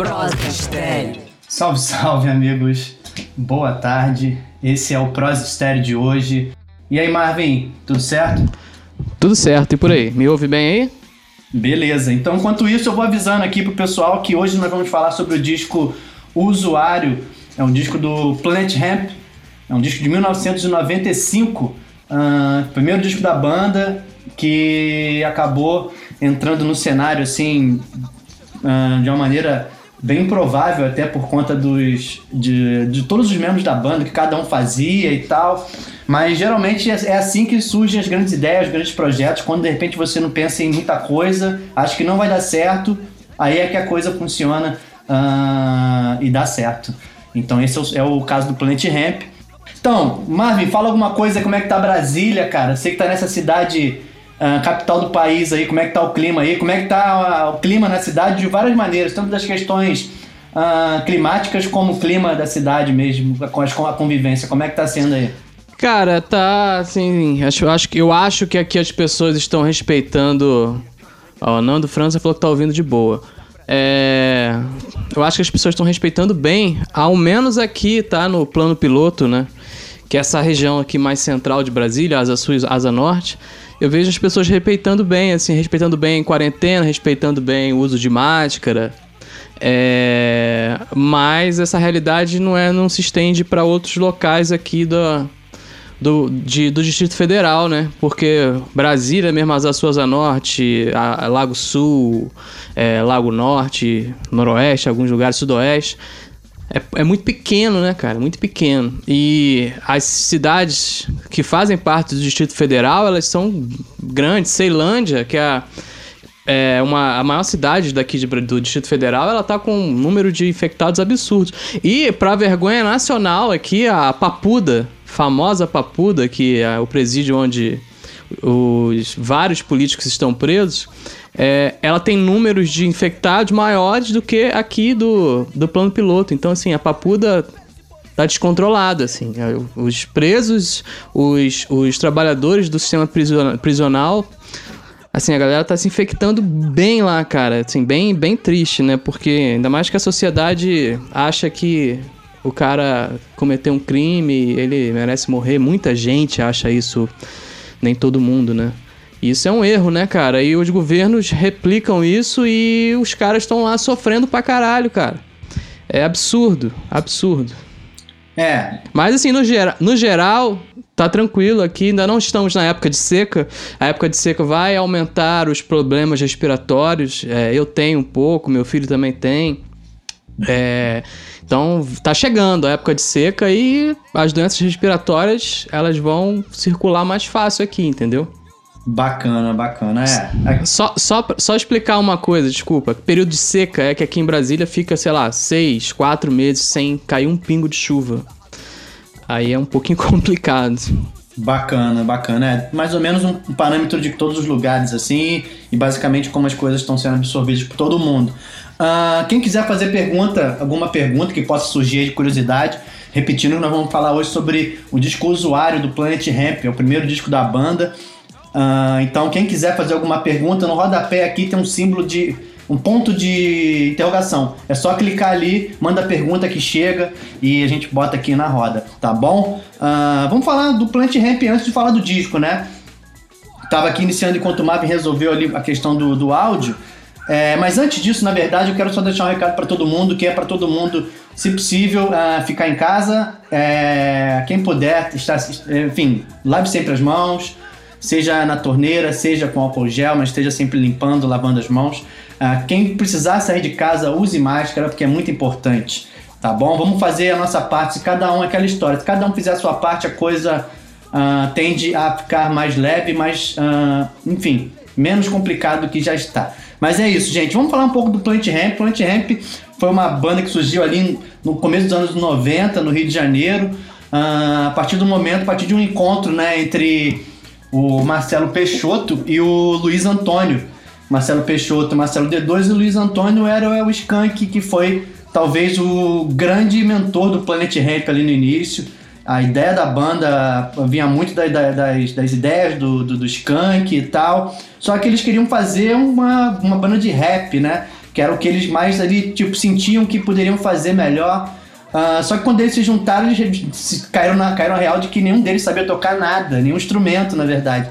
Prosa Estéreo. Salve, salve, amigos. Boa tarde. Esse é o Prosa Estéreo de hoje. E aí, Marvin, tudo certo? Tudo certo, e por aí? Me ouve bem aí? Beleza, então enquanto isso eu vou avisando aqui pro pessoal que hoje nós vamos falar sobre o disco Usuário, é um disco do Planet Hemp, é um disco de 1995, uh, primeiro disco da banda que acabou entrando no cenário assim uh, de uma maneira bem improvável até por conta dos de, de todos os membros da banda que cada um fazia e tal. Mas geralmente é, é assim que surgem as grandes ideias os grandes projetos. Quando de repente você não pensa em muita coisa acha que não vai dar certo aí é que a coisa funciona uh, e dá certo. Então esse é o, é o caso do Planet Ramp. Então Marvin fala alguma coisa como é que tá Brasília cara? Você que tá nessa cidade uh, capital do país aí, como é que tá o clima aí, como é que tá o clima na cidade de várias maneiras, tanto das questões uh, climáticas como o clima da cidade mesmo, com a convivência, como é que tá sendo aí? Cara, tá assim, acho, acho, eu acho que aqui as pessoas estão respeitando. Ó, o Nando França falou que tá ouvindo de boa. É, eu acho que as pessoas estão respeitando bem, ao menos aqui, tá? No plano piloto, né? Que é essa região aqui mais central de Brasília, Asa Sul e Asa Norte eu vejo as pessoas respeitando bem, assim, respeitando bem quarentena, respeitando bem o uso de máscara. É... Mas essa realidade não, é, não se estende para outros locais aqui do, de, do Distrito Federal, né? Porque Brasília, mesmo as Açores Norte, a, a Lago Sul, é, Lago Norte, Noroeste, alguns lugares, Sudoeste, é, é, muito pequeno, né, cara? Muito pequeno. E as cidades que fazem parte do Distrito Federal, elas são grandes. Ceilândia, que é a, é uma, a maior cidade daqui de, do Distrito Federal, ela tá com um número de infectados absurdos. E, pra vergonha nacional aqui, a Papuda, famosa Papuda, que é o presídio onde os vários políticos estão presos, é, ela tem números de infectados maiores do que aqui do, do plano piloto. Então, assim, a Papuda tá descontrolada, assim. É, os presos, os, os trabalhadores do sistema prisional, assim, a galera tá se infectando bem lá, cara. Assim, bem, bem triste, né? Porque ainda mais que a sociedade acha que o cara cometeu um crime, ele merece morrer. Muita gente acha isso, nem todo mundo, né? Isso é um erro, né, cara? E os governos replicam isso e os caras estão lá sofrendo pra caralho, cara. É absurdo, absurdo. É. Mas assim, no, gera, no geral, tá tranquilo aqui, ainda não estamos na época de seca. A época de seca vai aumentar os problemas respiratórios. É, eu tenho um pouco, meu filho também tem. É, então tá chegando a época de seca e as doenças respiratórias elas vão circular mais fácil aqui, entendeu? Bacana, bacana. É. Só, só, só explicar uma coisa, desculpa. Período de seca é que aqui em Brasília fica, sei lá, seis, quatro meses sem cair um pingo de chuva. Aí é um pouquinho complicado. Bacana, bacana. É mais ou menos um parâmetro de todos os lugares, assim, e basicamente como as coisas estão sendo absorvidas por todo mundo. Uh, quem quiser fazer pergunta, alguma pergunta que possa surgir de curiosidade, repetindo, nós vamos falar hoje sobre o disco usuário do Planet Ramp, é o primeiro disco da banda. Uh, então, quem quiser fazer alguma pergunta, no rodapé aqui tem um símbolo de. um ponto de interrogação. É só clicar ali, manda a pergunta que chega e a gente bota aqui na roda, tá bom? Uh, vamos falar do Plant Ramp antes de falar do disco, né? Tava aqui iniciando enquanto o Marvin resolveu ali a questão do, do áudio. É, mas antes disso, na verdade, eu quero só deixar um recado para todo mundo, que é para todo mundo, se possível, uh, ficar em casa. É, quem puder, estar, enfim, lave sempre as mãos seja na torneira, seja com álcool gel, mas esteja sempre limpando, lavando as mãos. Uh, quem precisar sair de casa, use máscara, porque é muito importante, tá bom? Vamos fazer a nossa parte, se cada um, aquela história, se cada um fizer a sua parte, a coisa uh, tende a ficar mais leve, mais, uh, enfim, menos complicado do que já está. Mas é isso, gente. Vamos falar um pouco do Plant Ramp. Plant Ramp foi uma banda que surgiu ali no começo dos anos 90, no Rio de Janeiro. Uh, a partir do momento, a partir de um encontro né, entre o Marcelo Peixoto e o Luiz Antônio. Marcelo Peixoto, Marcelo D2 e o Luiz Antônio era o Skank, que foi talvez o grande mentor do Planet Ramp ali no início. A ideia da banda vinha muito da, da, das, das, ideias do, do, do Skank e tal. Só que eles queriam fazer uma, uma banda de rap, né? que era o que eles mais ali, tipo, sentiam que poderiam fazer melhor. Uh, só que quando eles se juntaram, eles caíram na, caíram na real de que nenhum deles sabia tocar nada, nenhum instrumento, na verdade.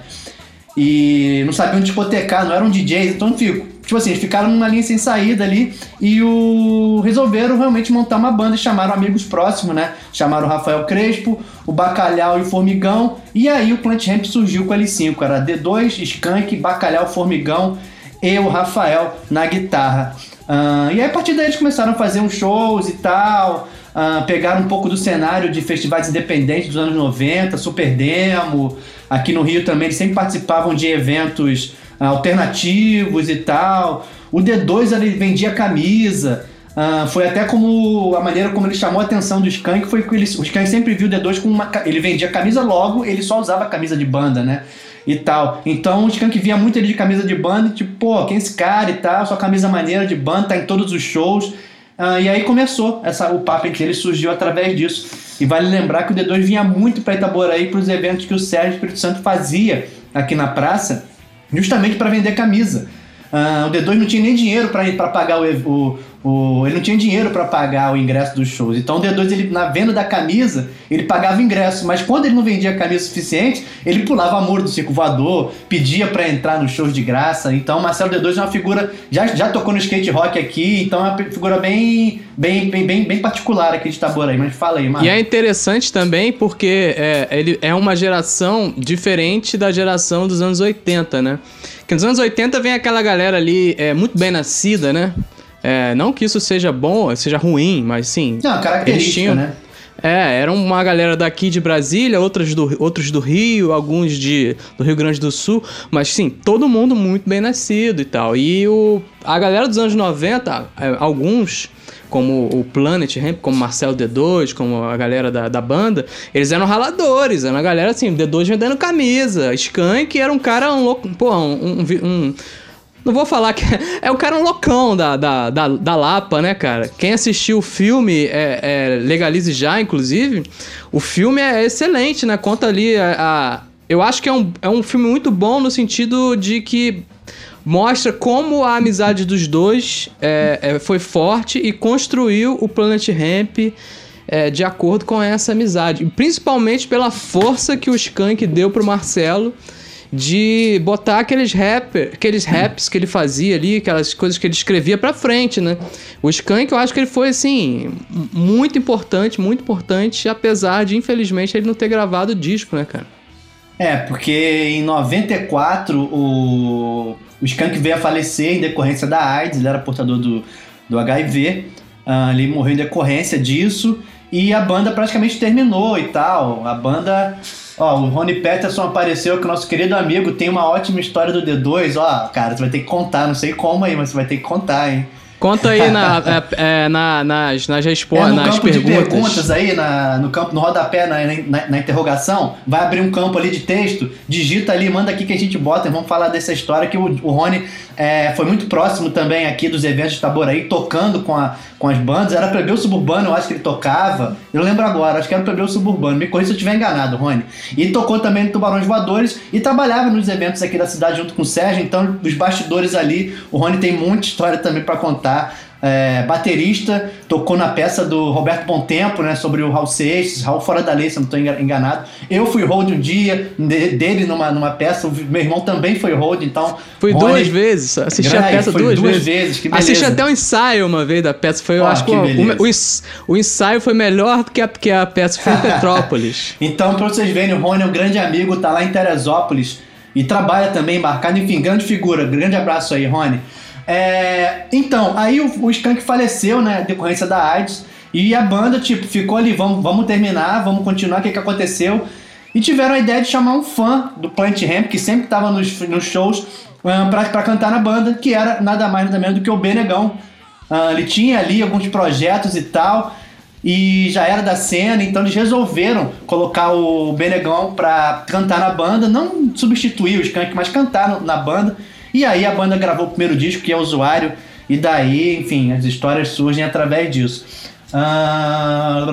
E não sabiam discotecar, não eram DJs, então fico. Tipo assim, eles ficaram numa linha sem saída ali e o resolveram realmente montar uma banda e chamaram amigos próximos, né? Chamaram o Rafael Crespo, o Bacalhau e o Formigão. E aí o Plant Ramp surgiu com L5, era D2, Skank, Bacalhau, Formigão e o Rafael na guitarra. Uh, e aí a partir daí eles começaram a fazer uns shows e tal. Uh, pegaram um pouco do cenário de festivais independentes dos anos 90, Super Demo. Aqui no Rio também eles sempre participavam de eventos uh, alternativos e tal. O D2 ele vendia camisa. Uh, foi até como a maneira como ele chamou a atenção do Skank foi que ele, o Skank sempre viu o D2 com uma ele vendia camisa logo, ele só usava camisa de banda, né? E tal. Então o Skank via muito ele de camisa de banda, tipo, pô, quem é esse cara e tal, sua camisa maneira de banda, tá em todos os shows. Uh, e aí começou essa, o papo entre eles, surgiu através disso. E vale lembrar que o D2 vinha muito para Itaboraí para os eventos que o Sérgio Espírito Santo fazia aqui na praça, justamente para vender camisa. Uh, o D2 não tinha nem dinheiro para pagar o, o, o, ele não tinha dinheiro para pagar o ingresso dos shows. Então o D2, ele, na venda da camisa, ele pagava ingresso. Mas quando ele não vendia camisa suficiente, ele pulava amor do circo voador, pedia para entrar nos shows de graça. Então o Marcelo D2 é uma figura. Já, já tocou no skate rock aqui, então é uma figura bem, bem, bem, bem, bem particular aqui de Itaboraí. Mas fala aí, Marcos. E é interessante também porque é, ele é uma geração diferente da geração dos anos 80, né? Que nos anos 80 vem aquela galera ali é, muito bem nascida, né? É, não que isso seja bom, seja ruim, mas sim. Não, característica, tinham, né? É, era uma galera daqui de Brasília, outras do, outros do Rio, alguns de, do Rio Grande do Sul, mas sim, todo mundo muito bem nascido e tal. E o, a galera dos anos 90, é, alguns, como o Planet Ramp, como Marcelo D2, como a galera da, da banda, eles eram raladores, era uma galera assim, D2 vendendo camisa, Skank era um cara, um louco, pô, um, um, um não vou falar que. É o cara um loucão da, da, da, da Lapa, né, cara? Quem assistiu o filme é, é, Legalize Já, inclusive. O filme é excelente, né? Conta ali a. a eu acho que é um, é um filme muito bom no sentido de que mostra como a amizade dos dois é, é, foi forte e construiu o Planet Ramp é, de acordo com essa amizade. Principalmente pela força que o Skank deu pro Marcelo de botar aqueles rap, aqueles raps que ele fazia ali, aquelas coisas que ele escrevia pra frente, né? O Skank, eu acho que ele foi, assim, muito importante, muito importante, apesar de, infelizmente, ele não ter gravado o disco, né, cara? É, porque em 94 o, o Skank veio a falecer em decorrência da AIDS, ele era portador do, do HIV, uh, ah, ele morreu em decorrência disso, e a banda praticamente terminou e tal. A banda Ó, o Rony Peterson apareceu que nosso querido amigo tem uma ótima história do D2. Ó, cara, você vai ter que contar, não sei como aí, mas você vai ter que contar, hein? Conta aí na, é, na, nas, nas respostas, é, nas campo perguntas. de perguntas aí, na, no campo, no rodapé, na, na, na, interrogação, vai abrir um campo ali de texto, digita ali, manda aqui que a gente bota e vamos falar dessa história que o, o Rony é, foi muito próximo também aqui dos eventos de Taboraí, tocando com, a, com as bandas. Era Plebeu Suburbano, eu acho que ele tocava. Eu lembro agora, acho que era Plebeu Suburbano. Me corrija se eu estiver enganado, Rony. E tocou também no Tubarões Voadores e trabalhava nos eventos aqui da cidade junto com o Sérgio. Então, os bastidores ali, o Rony tem muita história também para contar é, baterista, tocou na peça do Roberto Bom Tempo, né, sobre o Raul Seixas, Raul Fora da Lei, se eu não estou enganado. Eu fui hold um dia de, dele numa, numa peça, o meu irmão também foi hold, então... Fui Rony, duas vezes, assisti a peça duas, duas vezes. vezes assisti até o um ensaio uma vez da peça, foi, eu acho que, o, o, ensaio foi melhor do que a, que a peça foi em Petrópolis. então, para vocês verem, o Rony é um grande amigo, tá lá em Teresópolis, e trabalha também embarcado, enfim, grande figura, grande abraço aí, Rony. É, então, aí o, o Skank faleceu, né? Decorrência da AIDS. E a banda, tipo, ficou ali, vamos, vamos terminar, vamos continuar, o que, que aconteceu? E tiveram a ideia de chamar um fã do Plant Ramp, que sempre estava nos, nos shows, um, pra, pra cantar na banda, que era nada mais nada menos do que o Benegão. Uh, ele tinha ali alguns projetos e tal, e já era da cena, então eles resolveram colocar o Benegão pra cantar na banda, não substituir o Skank, mas cantar no, na banda. E aí a banda gravou o primeiro disco, que é Usuário, e daí, enfim, as histórias surgem através disso. Ah,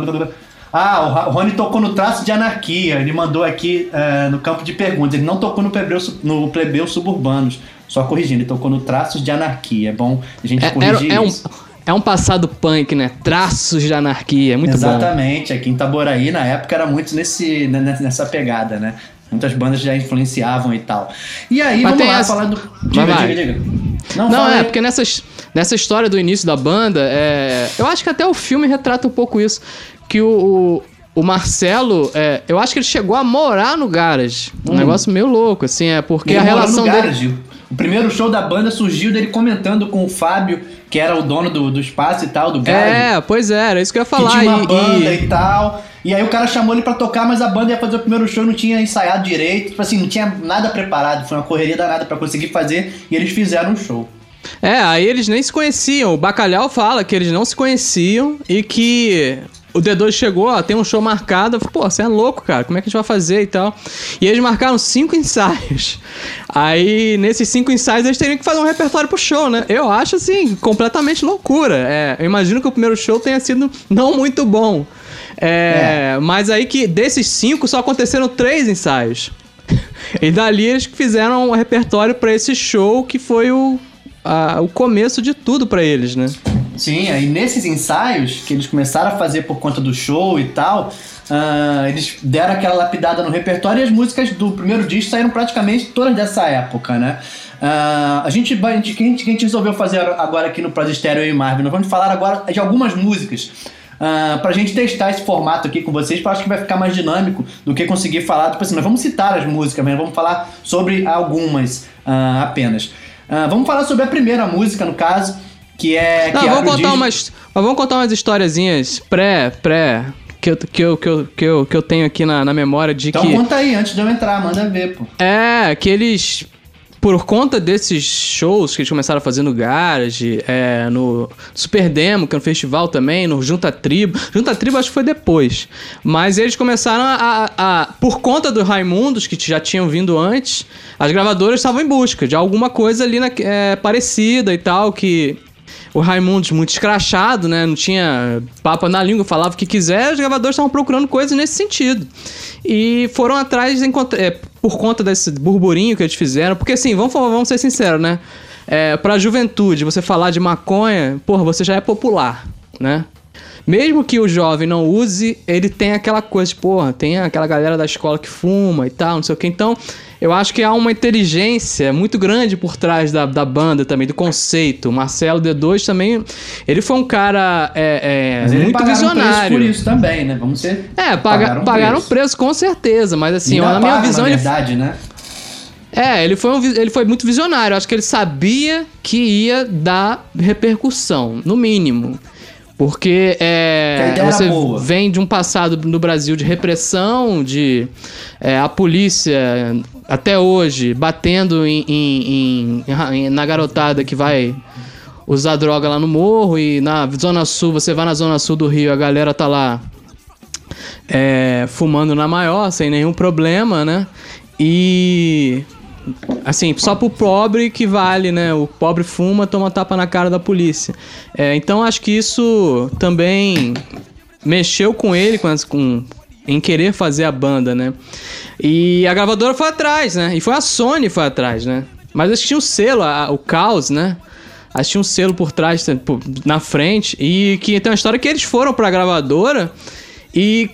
ah o Rony tocou no traço de anarquia. Ele mandou aqui uh, no campo de perguntas. Ele não tocou no plebeu, no plebeu suburbanos, Só corrigindo, ele tocou no Traços de Anarquia. É bom a gente é, corrigir é, é isso. Um... É um passado punk, né? Traços de anarquia, é muito Exatamente. bom. Exatamente. Aqui em Itaboraí, na época, era muito nesse, nessa pegada, né? Muitas bandas já influenciavam e tal. E aí, Mas vamos lá essa... falar do. Diga, diga, diga. Não, Não é, porque nessas, nessa história do início da banda, é... eu acho que até o filme retrata um pouco isso. Que o, o Marcelo, é, eu acho que ele chegou a morar no Garage. Um hum. negócio meio louco, assim, é porque ele a relação no dele. O primeiro show da banda surgiu dele comentando com o Fábio, que era o dono do, do espaço e tal, do Garage. É, pois é, era isso que eu ia falar. Que tinha uma e, banda e... e tal. E aí o cara chamou ele para tocar, mas a banda ia fazer o primeiro show, não tinha ensaiado direito, tipo assim, não tinha nada preparado, foi uma correria danada para conseguir fazer, e eles fizeram um show. É, aí eles nem se conheciam. O Bacalhau fala que eles não se conheciam e que o D2 chegou, ó, tem um show marcado. Pô, você é louco, cara. Como é que a gente vai fazer e tal? E eles marcaram cinco ensaios. Aí, nesses cinco ensaios, eles teriam que fazer um repertório pro show, né? Eu acho, assim, completamente loucura. É, eu imagino que o primeiro show tenha sido não muito bom. É, é. Mas aí que desses cinco só aconteceram três ensaios. E dali eles fizeram um repertório para esse show que foi o, a, o começo de tudo para eles, né? Sim, aí nesses ensaios que eles começaram a fazer por conta do show e tal, uh, eles deram aquela lapidada no repertório e as músicas do primeiro disco saíram praticamente todas dessa época, né? Uh, a gente. A gente, a gente resolveu fazer agora aqui no Prod Stereo e Marvin. Nós vamos falar agora de algumas músicas. Uh, pra gente testar esse formato aqui com vocês, eu acho que vai ficar mais dinâmico do que conseguir falar. Tipo assim, nós vamos citar as músicas, mas vamos falar sobre algumas uh, apenas. Uh, vamos falar sobre a primeira música, no caso, que é. Não, que vamos contar umas. Mas vamos contar umas historiazinhas pré, pré. Que eu, que, eu, que, eu, que, eu, que eu tenho aqui na, na memória de então que. Então conta aí, antes de eu entrar, manda ver, pô. É, que eles por conta desses shows que eles começaram a fazer no Garage, é, no Super Demo, que é um festival também, no Junta Tribo. Junta Tribo acho que foi depois. Mas eles começaram a, a, a Por conta do Raimundos, que já tinham vindo antes, as gravadoras estavam em busca de alguma coisa ali na, é, parecida e tal, que o Raimundos muito escrachado, né? Não tinha papo na língua, falava o que quiser, os gravadores estavam procurando coisas nesse sentido. E foram atrás é, por conta desse burburinho que eles fizeram. Porque assim, vamos, vamos ser sinceros, né? É, pra juventude, você falar de maconha, porra, você já é popular, né? Mesmo que o jovem não use, ele tem aquela coisa, de, porra, tem aquela galera da escola que fuma e tal, não sei o que. Então, eu acho que há uma inteligência muito grande por trás da, da banda também, do conceito. Marcelo D2 também, ele foi um cara é, é, muito visionário. por isso também, né? Vamos ser. É, paga, pagaram, pagaram preço. preço com certeza, mas assim, na minha visão. Na verdade, ele... né? É, ele foi, um, ele foi muito visionário. Acho que ele sabia que ia dar repercussão, no mínimo. Porque é, você vem de um passado no Brasil de repressão, de é, a polícia até hoje batendo em, em, em, na garotada que vai usar droga lá no morro e na Zona Sul, você vai na Zona Sul do Rio, a galera tá lá é, fumando na maior, sem nenhum problema, né? E assim, só pro pobre que vale, né? O pobre fuma, toma tapa na cara da polícia. É, então acho que isso também mexeu com ele, com, com, em querer fazer a banda, né? E a gravadora foi atrás, né? E foi a Sony foi atrás, né? Mas acho que tinha um selo, a, o Caos, né? Acho que tinha um selo por trás, na frente. E que tem uma história que eles foram pra gravadora e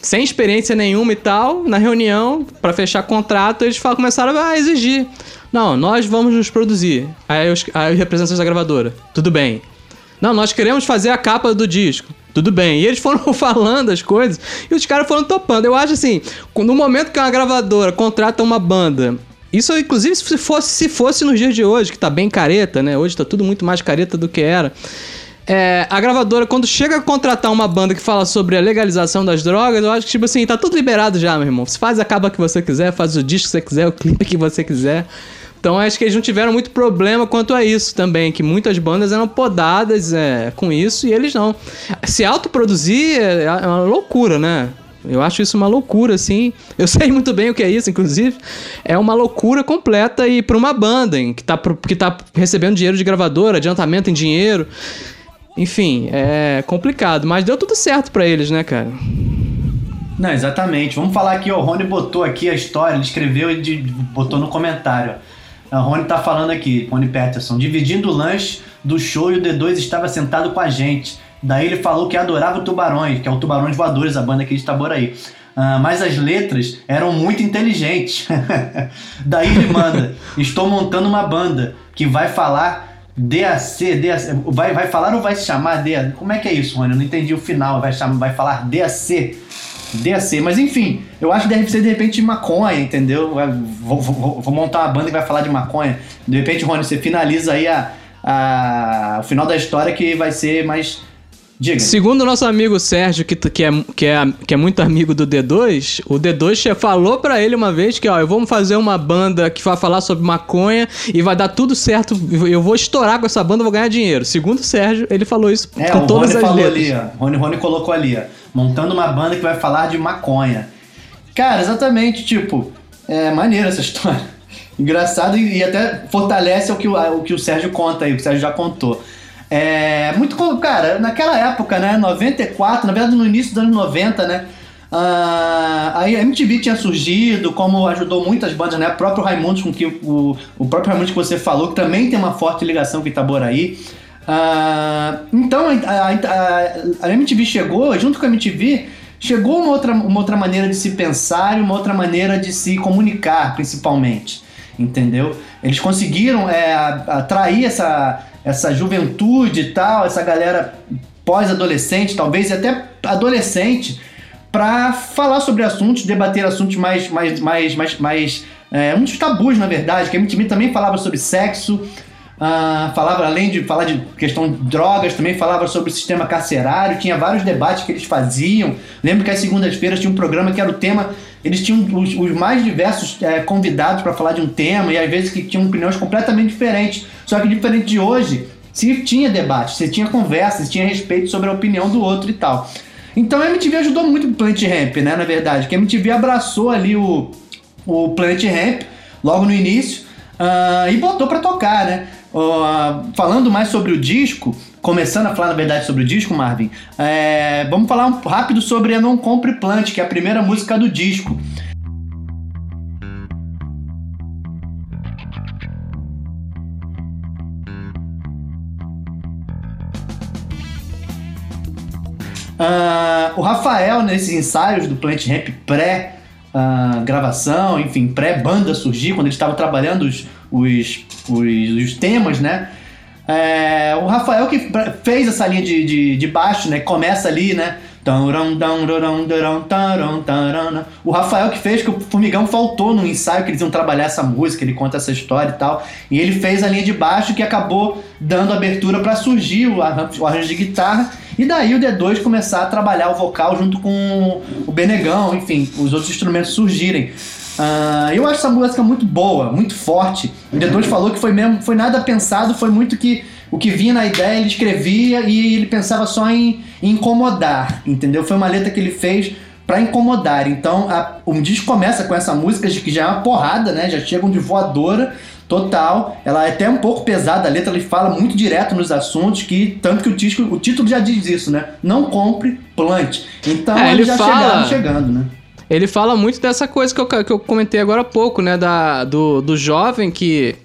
sem experiência nenhuma e tal, na reunião, para fechar contrato, eles começaram a exigir. Não, nós vamos nos produzir. Aí os, aí os representantes da gravadora, tudo bem. Não, nós queremos fazer a capa do disco. Tudo bem. E eles foram falando as coisas e os caras foram topando. Eu acho assim, no momento que uma gravadora contrata uma banda isso, inclusive, se fosse, se fosse nos dias de hoje, que tá bem careta, né? Hoje tá tudo muito mais careta do que era. É, a gravadora, quando chega a contratar uma banda que fala sobre a legalização das drogas, eu acho que, tipo assim, tá tudo liberado já, meu irmão. Você faz a capa que você quiser, faz o disco que você quiser, o clipe que você quiser. Então acho que eles não tiveram muito problema quanto a isso também, que muitas bandas eram podadas é, com isso e eles não. Se autoproduzir é, é uma loucura, né? Eu acho isso uma loucura, assim. Eu sei muito bem o que é isso, inclusive. É uma loucura completa e para uma banda hein, que, tá, que tá recebendo dinheiro de gravadora, adiantamento em dinheiro. Enfim, é complicado, mas deu tudo certo para eles, né, cara? Não, exatamente. Vamos falar aqui, o Rony botou aqui a história, ele escreveu e botou no comentário. A Rony tá falando aqui, Rony Peterson, dividindo o lanche do show e o D2 estava sentado com a gente. Daí ele falou que adorava o Tubarões, que é o Tubarões Voadores, a banda aqui de Itaboraí. Uh, mas as letras eram muito inteligentes. Daí ele manda: Estou montando uma banda que vai falar DAC, DAC vai, vai falar ou vai se chamar DAC? Como é que é isso, Rony? Eu não entendi o final. Vai, chamar, vai falar DAC. DAC, mas enfim, eu acho que deve ser de repente maconha, entendeu? Vou, vou, vou, montar uma banda que vai falar de maconha. De repente, Rony, você finaliza aí a, a, o final da história que vai ser mais Diga. Segundo o nosso amigo Sérgio, que, que, é, que, é, que é muito amigo do D2, o D2 falou para ele uma vez que, ó, eu vou fazer uma banda que vai falar sobre maconha e vai dar tudo certo, eu vou estourar com essa banda, vou ganhar dinheiro. Segundo o Sérgio, ele falou isso é, com todas Rony as falou letras. ali, ó. Rony, Rony colocou ali, ó, montando uma banda que vai falar de maconha. Cara, exatamente, tipo, é maneira essa história. Engraçado e, e até fortalece o que o, o que o Sérgio conta aí, o que o Sérgio já contou. É muito. Cara, naquela época, né? 94, na verdade no início dos anos 90, né? Aí a MTV tinha surgido, como ajudou muitas bandas, né? O próprio Raimundos, com que o, o próprio Raimundos que você falou, que também tem uma forte ligação com Itaboraí. Uh, então a, a, a, MTV chegou, junto com a MTV, chegou uma outra, uma outra maneira de se pensar e uma outra maneira de se comunicar, principalmente. Entendeu? Eles conseguiram é, atrair essa essa juventude e tal, essa galera pós-adolescente, talvez até adolescente, para falar sobre assuntos, debater assuntos mais, mais, mais, mais, mais é, muitos tabus, na verdade, que a MTV também falava sobre sexo, uh, falava, além de falar de questão de drogas, também falava sobre o sistema carcerário, tinha vários debates que eles faziam. Lembro que às segundas-feiras tinha um programa que era o tema eles tinham os, os mais diversos é, convidados para falar de um tema e às vezes que tinham opiniões completamente diferentes. Só que diferente de hoje, se tinha debate, se tinha conversa, se tinha respeito sobre a opinião do outro e tal. Então a MTV ajudou muito o Planet Ramp, né, na verdade, que a MTV abraçou ali o, o Planet Ramp logo no início uh, e botou para tocar, né? Uh, falando mais sobre o disco, começando a falar na verdade sobre o disco, Marvin, é, vamos falar um, rápido sobre a Não Compre Plant, que é a primeira música do disco. Uh, o Rafael, nesses ensaios do Plant Ramp pré uh, enfim, pré banda surgir, quando ele estava trabalhando os, os, os, os temas, né? É, o Rafael que fez essa linha de, de, de baixo, né? Começa ali, né? O Rafael que fez, que o Formigão faltou no ensaio que eles iam trabalhar essa música, ele conta essa história e tal. E ele fez a linha de baixo que acabou dando abertura para surgir o arranjo, de guitarra. E daí o D2 começar a trabalhar o vocal junto com o Benegão, enfim, os outros instrumentos surgirem. Uh, eu acho essa música muito boa, muito forte. O D2 falou que foi mesmo, foi nada pensado, foi muito que o que vinha na ideia ele escrevia e ele pensava só em, em incomodar, entendeu? Foi uma letra que ele fez para incomodar. Então, a, o disco começa com essa música que já é uma porrada, né? Já chegam de voadora total. Ela é até um pouco pesada, a letra ele fala muito direto nos assuntos, que tanto que o, disco, o título já diz isso, né? Não compre, plante. Então, é, ele já fala... chegaram chegando, né? Ele fala muito dessa coisa que eu, que eu comentei agora há pouco, né? Da, do, do jovem que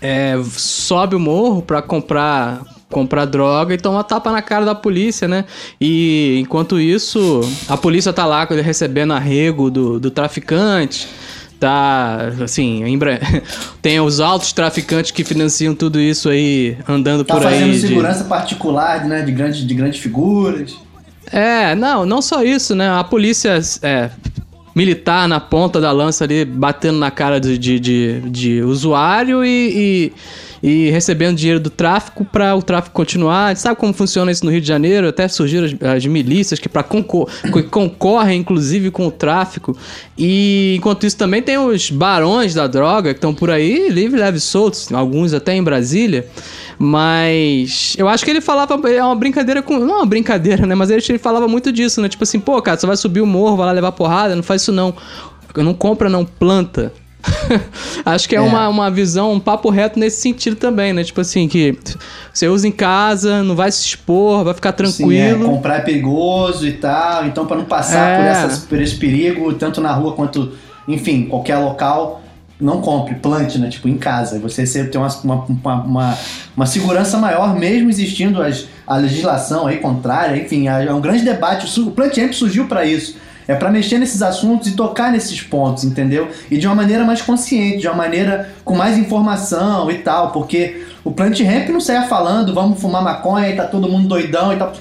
é, sobe o morro pra comprar comprar droga e toma tapa na cara da polícia, né? E enquanto isso, a polícia tá lá recebendo arrego do, do traficante. Tá, assim, tem os altos traficantes que financiam tudo isso aí, andando tá por aí. Tá fazendo segurança de... particular, né? De grandes, de grandes figuras. É, não, não só isso, né? A polícia é, militar na ponta da lança ali, batendo na cara de, de, de, de usuário e, e recebendo dinheiro do tráfico para o tráfico continuar. Sabe como funciona isso no Rio de Janeiro? Até surgiram as, as milícias que, para concor concorrem, inclusive, com o tráfico. E enquanto isso também tem os barões da droga que estão por aí, livre, leve, soltos, alguns até em Brasília. Mas eu acho que ele falava. É uma brincadeira com. Não é uma brincadeira, né? Mas ele, ele falava muito disso, né? Tipo assim, pô, cara, você vai subir o morro, vai lá levar porrada, não faz isso não. Não compra, não planta. Acho que é, é, Uma, uma visão, um papo reto nesse sentido também, né? Tipo assim, que você usa em casa, não vai se expor, vai ficar tranquilo. Sim, é, comprar é perigoso e tal, então para não passar é. por, essas, por esse perigo, tanto na rua quanto, enfim, qualquer local, não compre, plante, né? Tipo, em casa. Você sempre tem uma, uma, uma, uma, segurança maior, mesmo existindo as, a legislação aí contrária. Enfim, é um grande debate. O Plant Ramp surgiu para isso. É para mexer nesses assuntos e tocar nesses pontos, entendeu? E de uma maneira mais consciente, de uma maneira com mais informação e tal, porque o Plant Ramp não saia falando, vamos fumar maconha e tá todo mundo doidão e tal.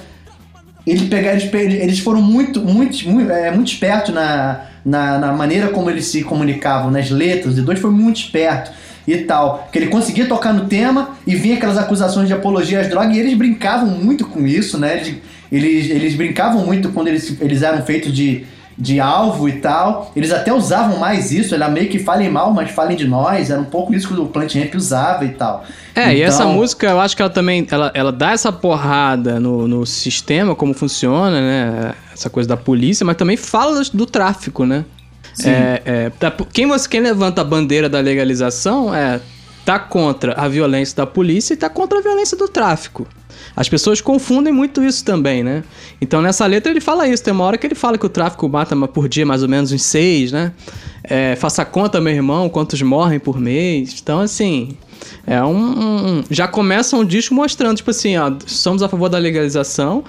Ele pegar, eles, eles foram muito, muito, muito, é, muito espertos na, na, na, maneira como eles se comunicavam, nas letras, os dois foi muito esperto e tal. Que ele conseguia tocar no tema e vinha aquelas acusações de apologia às drogas e eles brincavam muito com isso, né? Eles, eles, eles brincavam muito quando eles, eles eram feitos de de alvo e tal. Eles até usavam mais isso, era meio que falem mal, mas falem de nós. Era um pouco isso que o Plant Ramp usava e tal. É, então... e essa então música, eu acho que ela também ela, ela dá essa porrada no, no sistema, como funciona, né? Essa coisa da polícia, mas também fala do, do tráfico, né? É, é, tá, quem, você, quem levanta a bandeira da legalização é tá contra a violência da polícia e tá contra a violência do tráfico. As pessoas confundem muito isso também, né? Então nessa letra ele fala isso. Tem uma hora que ele fala que o tráfico mata por dia mais ou menos uns seis, né? É, faça conta, meu irmão, quantos morrem por mês. Então, assim, é um, um, Já começa um disco mostrando, tipo assim, ó, somos a favor da legalização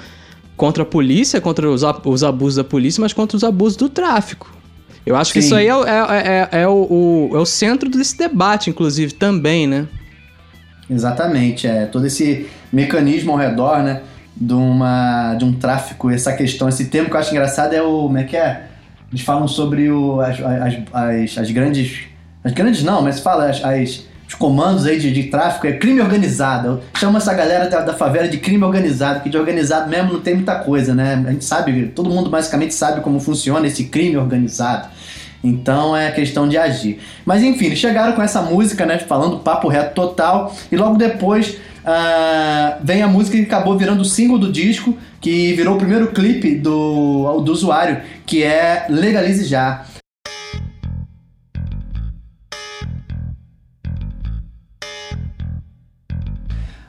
contra a polícia, contra os, os abusos da polícia, mas contra os abusos do tráfico. Eu acho Sim. que isso aí é, é, é, é o, o, é o centro desse debate, inclusive, também, né? Exatamente, é todo esse mecanismo ao redor, né, de, uma, de um tráfico, essa questão, esse termo que eu acho engraçado é o, como é que é? Eles falam sobre o, as, as, as, as grandes, as grandes não, mas fala as, as os comandos aí de, de tráfico, é crime organizado. Chama essa galera da, da, favela de crime organizado, que de organizado mesmo não tem muita coisa, né? A gente sabe, todo mundo basicamente sabe como funciona esse crime organizado. Então é questão de agir. Mas enfim, eles chegaram com essa música, né? Falando papo reto total. E logo depois uh, vem a música que acabou virando o single do disco, que virou o primeiro clipe do, do usuário, que é Legalize Já.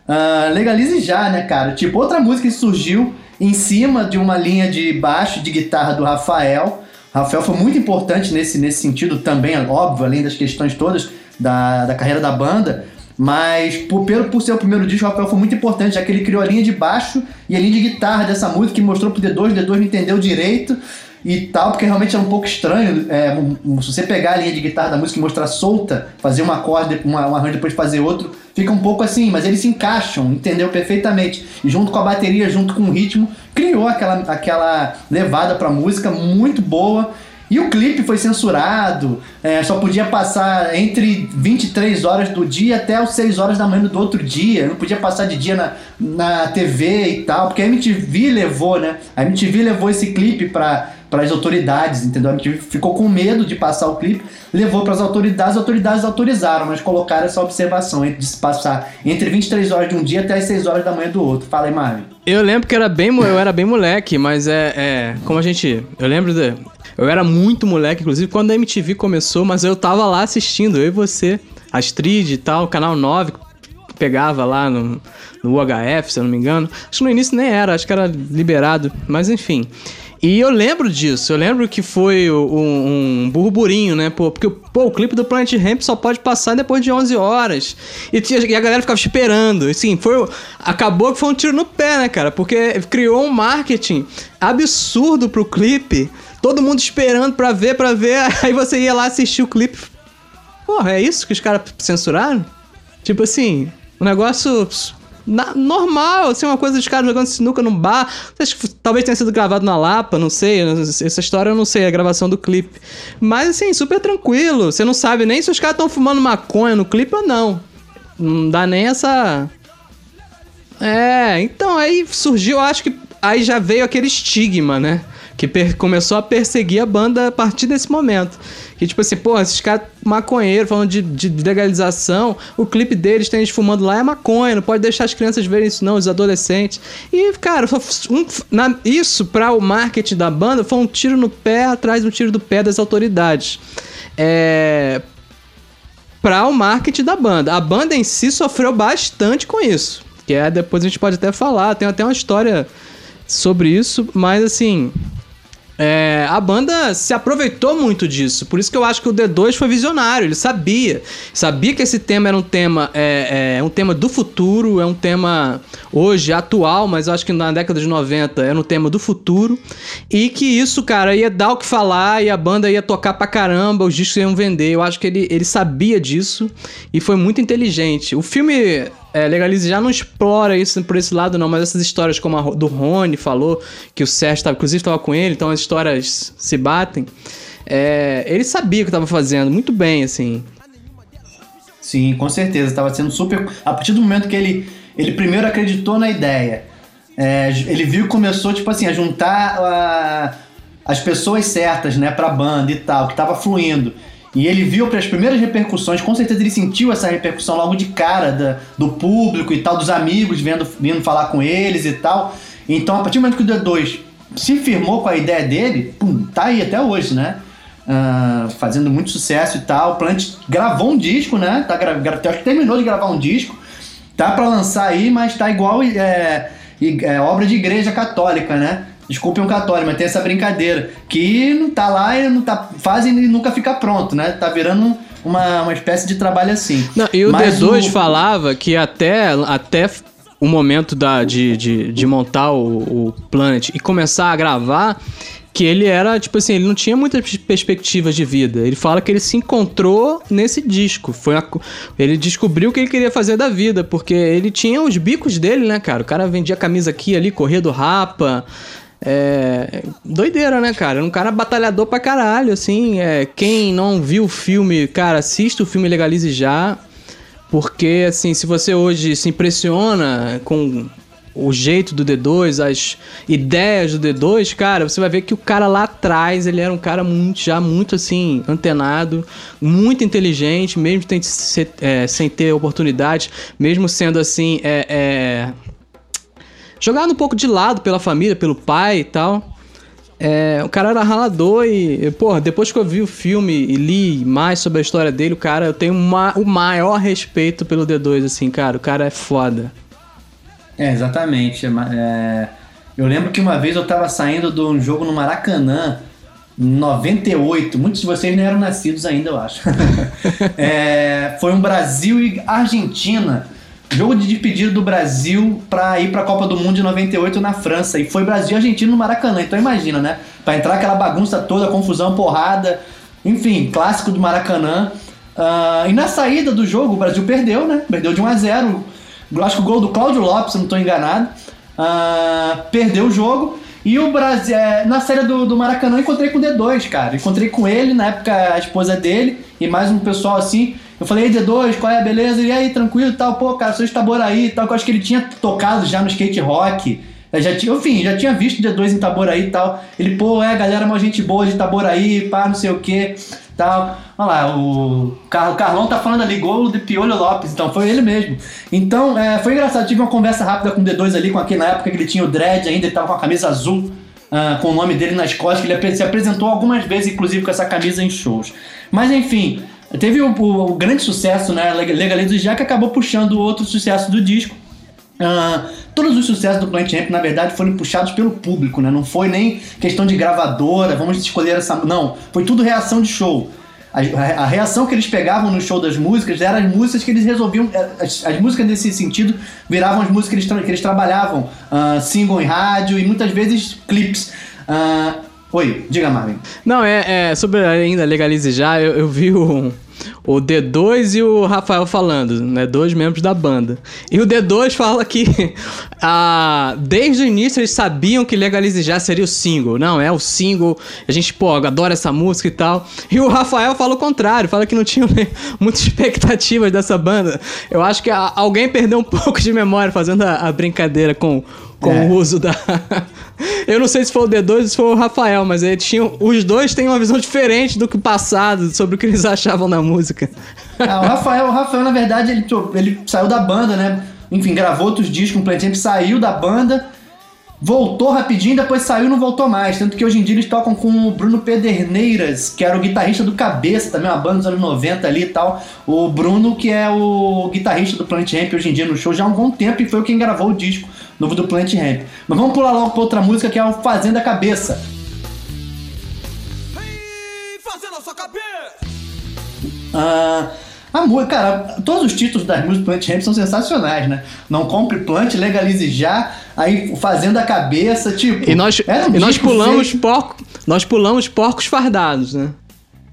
Uh, legalize já, né, cara? Tipo, outra música que surgiu em cima de uma linha de baixo de guitarra do Rafael, Rafael foi muito importante nesse, nesse sentido também, óbvio, além das questões todas da, da carreira da banda. Mas por, por ser o primeiro disco, o Rafael foi muito importante, já que ele criou a linha de baixo e a linha de guitarra dessa música que mostrou pro D2, o D2 não entendeu direito e tal, porque realmente é um pouco estranho. É, se você pegar a linha de guitarra da música e mostrar solta, fazer um acorde, uma, um arranjo depois fazer outro, fica um pouco assim, mas eles se encaixam, entendeu? Perfeitamente. E junto com a bateria, junto com o ritmo, criou aquela, aquela levada pra música muito boa. E o clipe foi censurado, é, só podia passar entre 23 horas do dia até as 6 horas da manhã do outro dia. Não podia passar de dia na, na TV e tal, porque a MTV levou, né? A MTV levou esse clipe pra, para as autoridades, entendeu? A MTV ficou com medo de passar o clipe, levou para as autoridades, as autoridades autorizaram, mas colocaram essa observação de se passar entre 23 horas de um dia até as 6 horas da manhã do outro. Fala aí, Marvin. Eu lembro que era bem, eu era bem moleque, mas é, é como a gente, eu lembro de, eu era muito moleque, inclusive quando a MTV começou, mas eu tava lá assistindo, eu e você, Astrid e tal, canal 9, pegava lá no, no UHF, se eu não me engano. Acho que no início nem era, acho que era liberado, mas enfim. E eu lembro disso, eu lembro que foi um, um burburinho, né? Pô, porque pô, o clipe do Planet Ramp só pode passar depois de 11 horas. E, tinha, e a galera ficava esperando. Assim, foi, acabou que foi um tiro no pé, né, cara? Porque criou um marketing absurdo pro clipe. Todo mundo esperando pra ver, pra ver. Aí você ia lá assistir o clipe. Porra, é isso que os caras censuraram? Tipo assim, um negócio na, normal, assim, uma coisa de caras jogando sinuca num bar. Talvez tenha sido gravado na Lapa, não sei. Essa história eu não sei, a gravação do clipe. Mas, assim, super tranquilo. Você não sabe nem se os caras estão fumando maconha no clipe ou não. Não dá nem essa. É, então aí surgiu, acho que aí já veio aquele estigma, né? Que começou a perseguir a banda a partir desse momento. Que tipo assim, pô, esses caras maconheiros falando de, de, legalização, o clipe deles tem eles fumando lá é maconha, não pode deixar as crianças verem isso não, os adolescentes. E, cara, um, na, isso para o marketing da banda foi um tiro no pé atrás um tiro do pé das autoridades. É, para o marketing da banda. A banda em si sofreu bastante com isso. Que é, depois a gente pode até falar, tem até uma história sobre isso, mas assim, é, a banda se aproveitou muito disso. Por isso que eu acho que o D2 foi visionário. Ele sabia. Sabia que esse tema era um tema, é, é, um tema do futuro, é um tema hoje atual, mas eu acho que na década de 90 era um tema do futuro. E que isso, cara, ia dar o que falar e a banda ia tocar pra caramba, os discos iam vender. Eu acho que ele, ele sabia disso e foi muito inteligente. O filme é, Legalize já não explora isso por esse lado, não, mas essas histórias como a do Rony falou, que o Sérgio tava, inclusive estava com ele, então as histórias se batem. É, ele sabia o que estava fazendo, muito bem, assim. Sim, com certeza, estava sendo super. A partir do momento que ele, ele primeiro acreditou na ideia, é, ele viu que começou, tipo assim, a juntar a, as pessoas certas, né, pra banda e tal, que tava fluindo. E ele viu para as primeiras repercussões, com certeza ele sentiu essa repercussão logo de cara da, do público e tal, dos amigos vendo, vindo falar com eles e tal. Então, a partir do momento que o D2 se firmou com a ideia dele, pum, tá aí até hoje, né? Uh, fazendo muito sucesso e tal. O Plant gravou um disco, né? Tá, gra, acho que terminou de gravar um disco. Tá para lançar aí, mas tá igual é, é, obra de igreja católica, né? Desculpe um católico, mas tem essa brincadeira. Que não tá lá e não tá. Fazem e nunca fica pronto, né? Tá virando uma, uma espécie de trabalho assim. Não, e o mas D2 o... falava que até, até o momento da, de, de, de montar o, o Planet e começar a gravar, que ele era, tipo assim, ele não tinha muitas perspectivas de vida. Ele fala que ele se encontrou nesse disco. Foi ele descobriu o que ele queria fazer da vida, porque ele tinha os bicos dele, né, cara? O cara vendia camisa aqui ali, corria do rapa, é. Doideira, né, cara? Um cara batalhador pra caralho, assim. É, quem não viu o filme, cara, assista o filme Legalize Já. Porque, assim, se você hoje se impressiona com o jeito do D2, as ideias do D2, cara, você vai ver que o cara lá atrás, ele era um cara muito, já muito, assim, antenado, muito inteligente, mesmo sem, é, ter oportunidade, mesmo sendo, assim, é, é jogado um pouco de lado pela família, pelo pai e tal. É, o cara era ralador e, porra, depois que eu vi o filme e li mais sobre a história dele, o cara, eu tenho uma, o maior respeito pelo D2, assim, cara. O cara é foda. É, exatamente. É, eu lembro que uma vez eu tava saindo de um jogo no Maracanã, 98. Muitos de vocês não eram nascidos ainda, eu acho. é, foi um Brasil e Argentina. Jogo de despedida do Brasil para ir para a Copa do Mundo de 98 na França. E foi Brasil e Argentina no Maracanã. Então imagina, né? Para entrar aquela bagunça toda, confusão, porrada. Enfim, clássico do Maracanã. Uh, e na saída do jogo, o Brasil perdeu, né? Perdeu de 1 a 0 Acho que o gol do Cláudio Lopes, se não estou enganado. Uh, perdeu o jogo. E o Brasil, é, na série do, do Maracanã, encontrei com o D2, cara. Encontrei com ele, na época a esposa dele, e mais um pessoal assim. Eu falei, ei, D2, qual é a beleza? E aí, tranquilo e tal, pô, cara, sou Itaboraí e tal, que eu acho que ele tinha tocado já no skate rock. Eu já tinha, enfim, já tinha visto D2 em Itaboraí e tal. Ele, pô, é, galera, uma gente boa de Itaboraí, pá, não sei o que, tal. Olha lá, o, Car o Carlão tá falando ali, gol de Piolho Lopes, então foi ele mesmo. Então, é, foi engraçado, tive uma conversa rápida com o D2 ali, com aquele, na época que ele tinha o dread ainda, ele tava com a camisa azul. Uh, com o nome dele nas costas, que ele se apresentou algumas vezes, inclusive com essa camisa em shows. Mas enfim, Teve o, o, o, grande sucesso, né? Legalize já que acabou puxando outro sucesso do disco. Uh, todos os sucessos do Plant Ramp, na verdade, foram puxados pelo público, né? Não foi nem questão de gravadora, vamos escolher essa. Não, foi tudo reação de show. A, reação que eles pegavam no show das músicas eram as músicas que eles resolviam. Eh, as, as músicas nesse sentido viravam as músicas que eles, que eles trabalhavam, uh, single em rádio e muitas vezes clipes. Uh, Oi, diga, Marvin. Não, é, é sobre ainda legalize já, eu, eu vi o, o D2 e o Rafael falando, né? Dois membros da banda. E o D2 fala que desde o início eles sabiam que Legalize Já seria o single. Não, é o single, a gente, pô, adora essa música e tal. E o Rafael fala o contrário, fala que não tinha muitas expectativas dessa banda. Eu acho que a, alguém perdeu um pouco de memória fazendo a, a brincadeira com com é. o uso da. Eu não sei se foi o D2 ou se foi o Rafael, mas eles tinham, os dois têm uma visão diferente do que o passado, sobre o que eles achavam na música. Ah, o Rafael, o Rafael, na verdade, ele, ele saiu da banda, né? Enfim, gravou outros discos, um Plant saiu da banda voltou rapidinho, depois saiu e não voltou mais. Tanto que hoje em dia eles tocam com o Bruno Pederneiras, que era o guitarrista do Cabeça, também uma banda dos anos 90 ali e tal. O Bruno, que é o guitarrista do Planet Ramp hoje em dia no show já há um bom tempo e foi quem gravou o disco novo do Plant Ramp. Mas vamos pular logo pra outra música que é o Fazenda Cabeça. Cabeça! Ah. A música, cara, todos os títulos das músicas do Plant Ramp são sensacionais, né? Não compre plant, legalize já, aí fazenda a cabeça, tipo. E nós, um e nós pulamos porco, nós pulamos porcos fardados, né?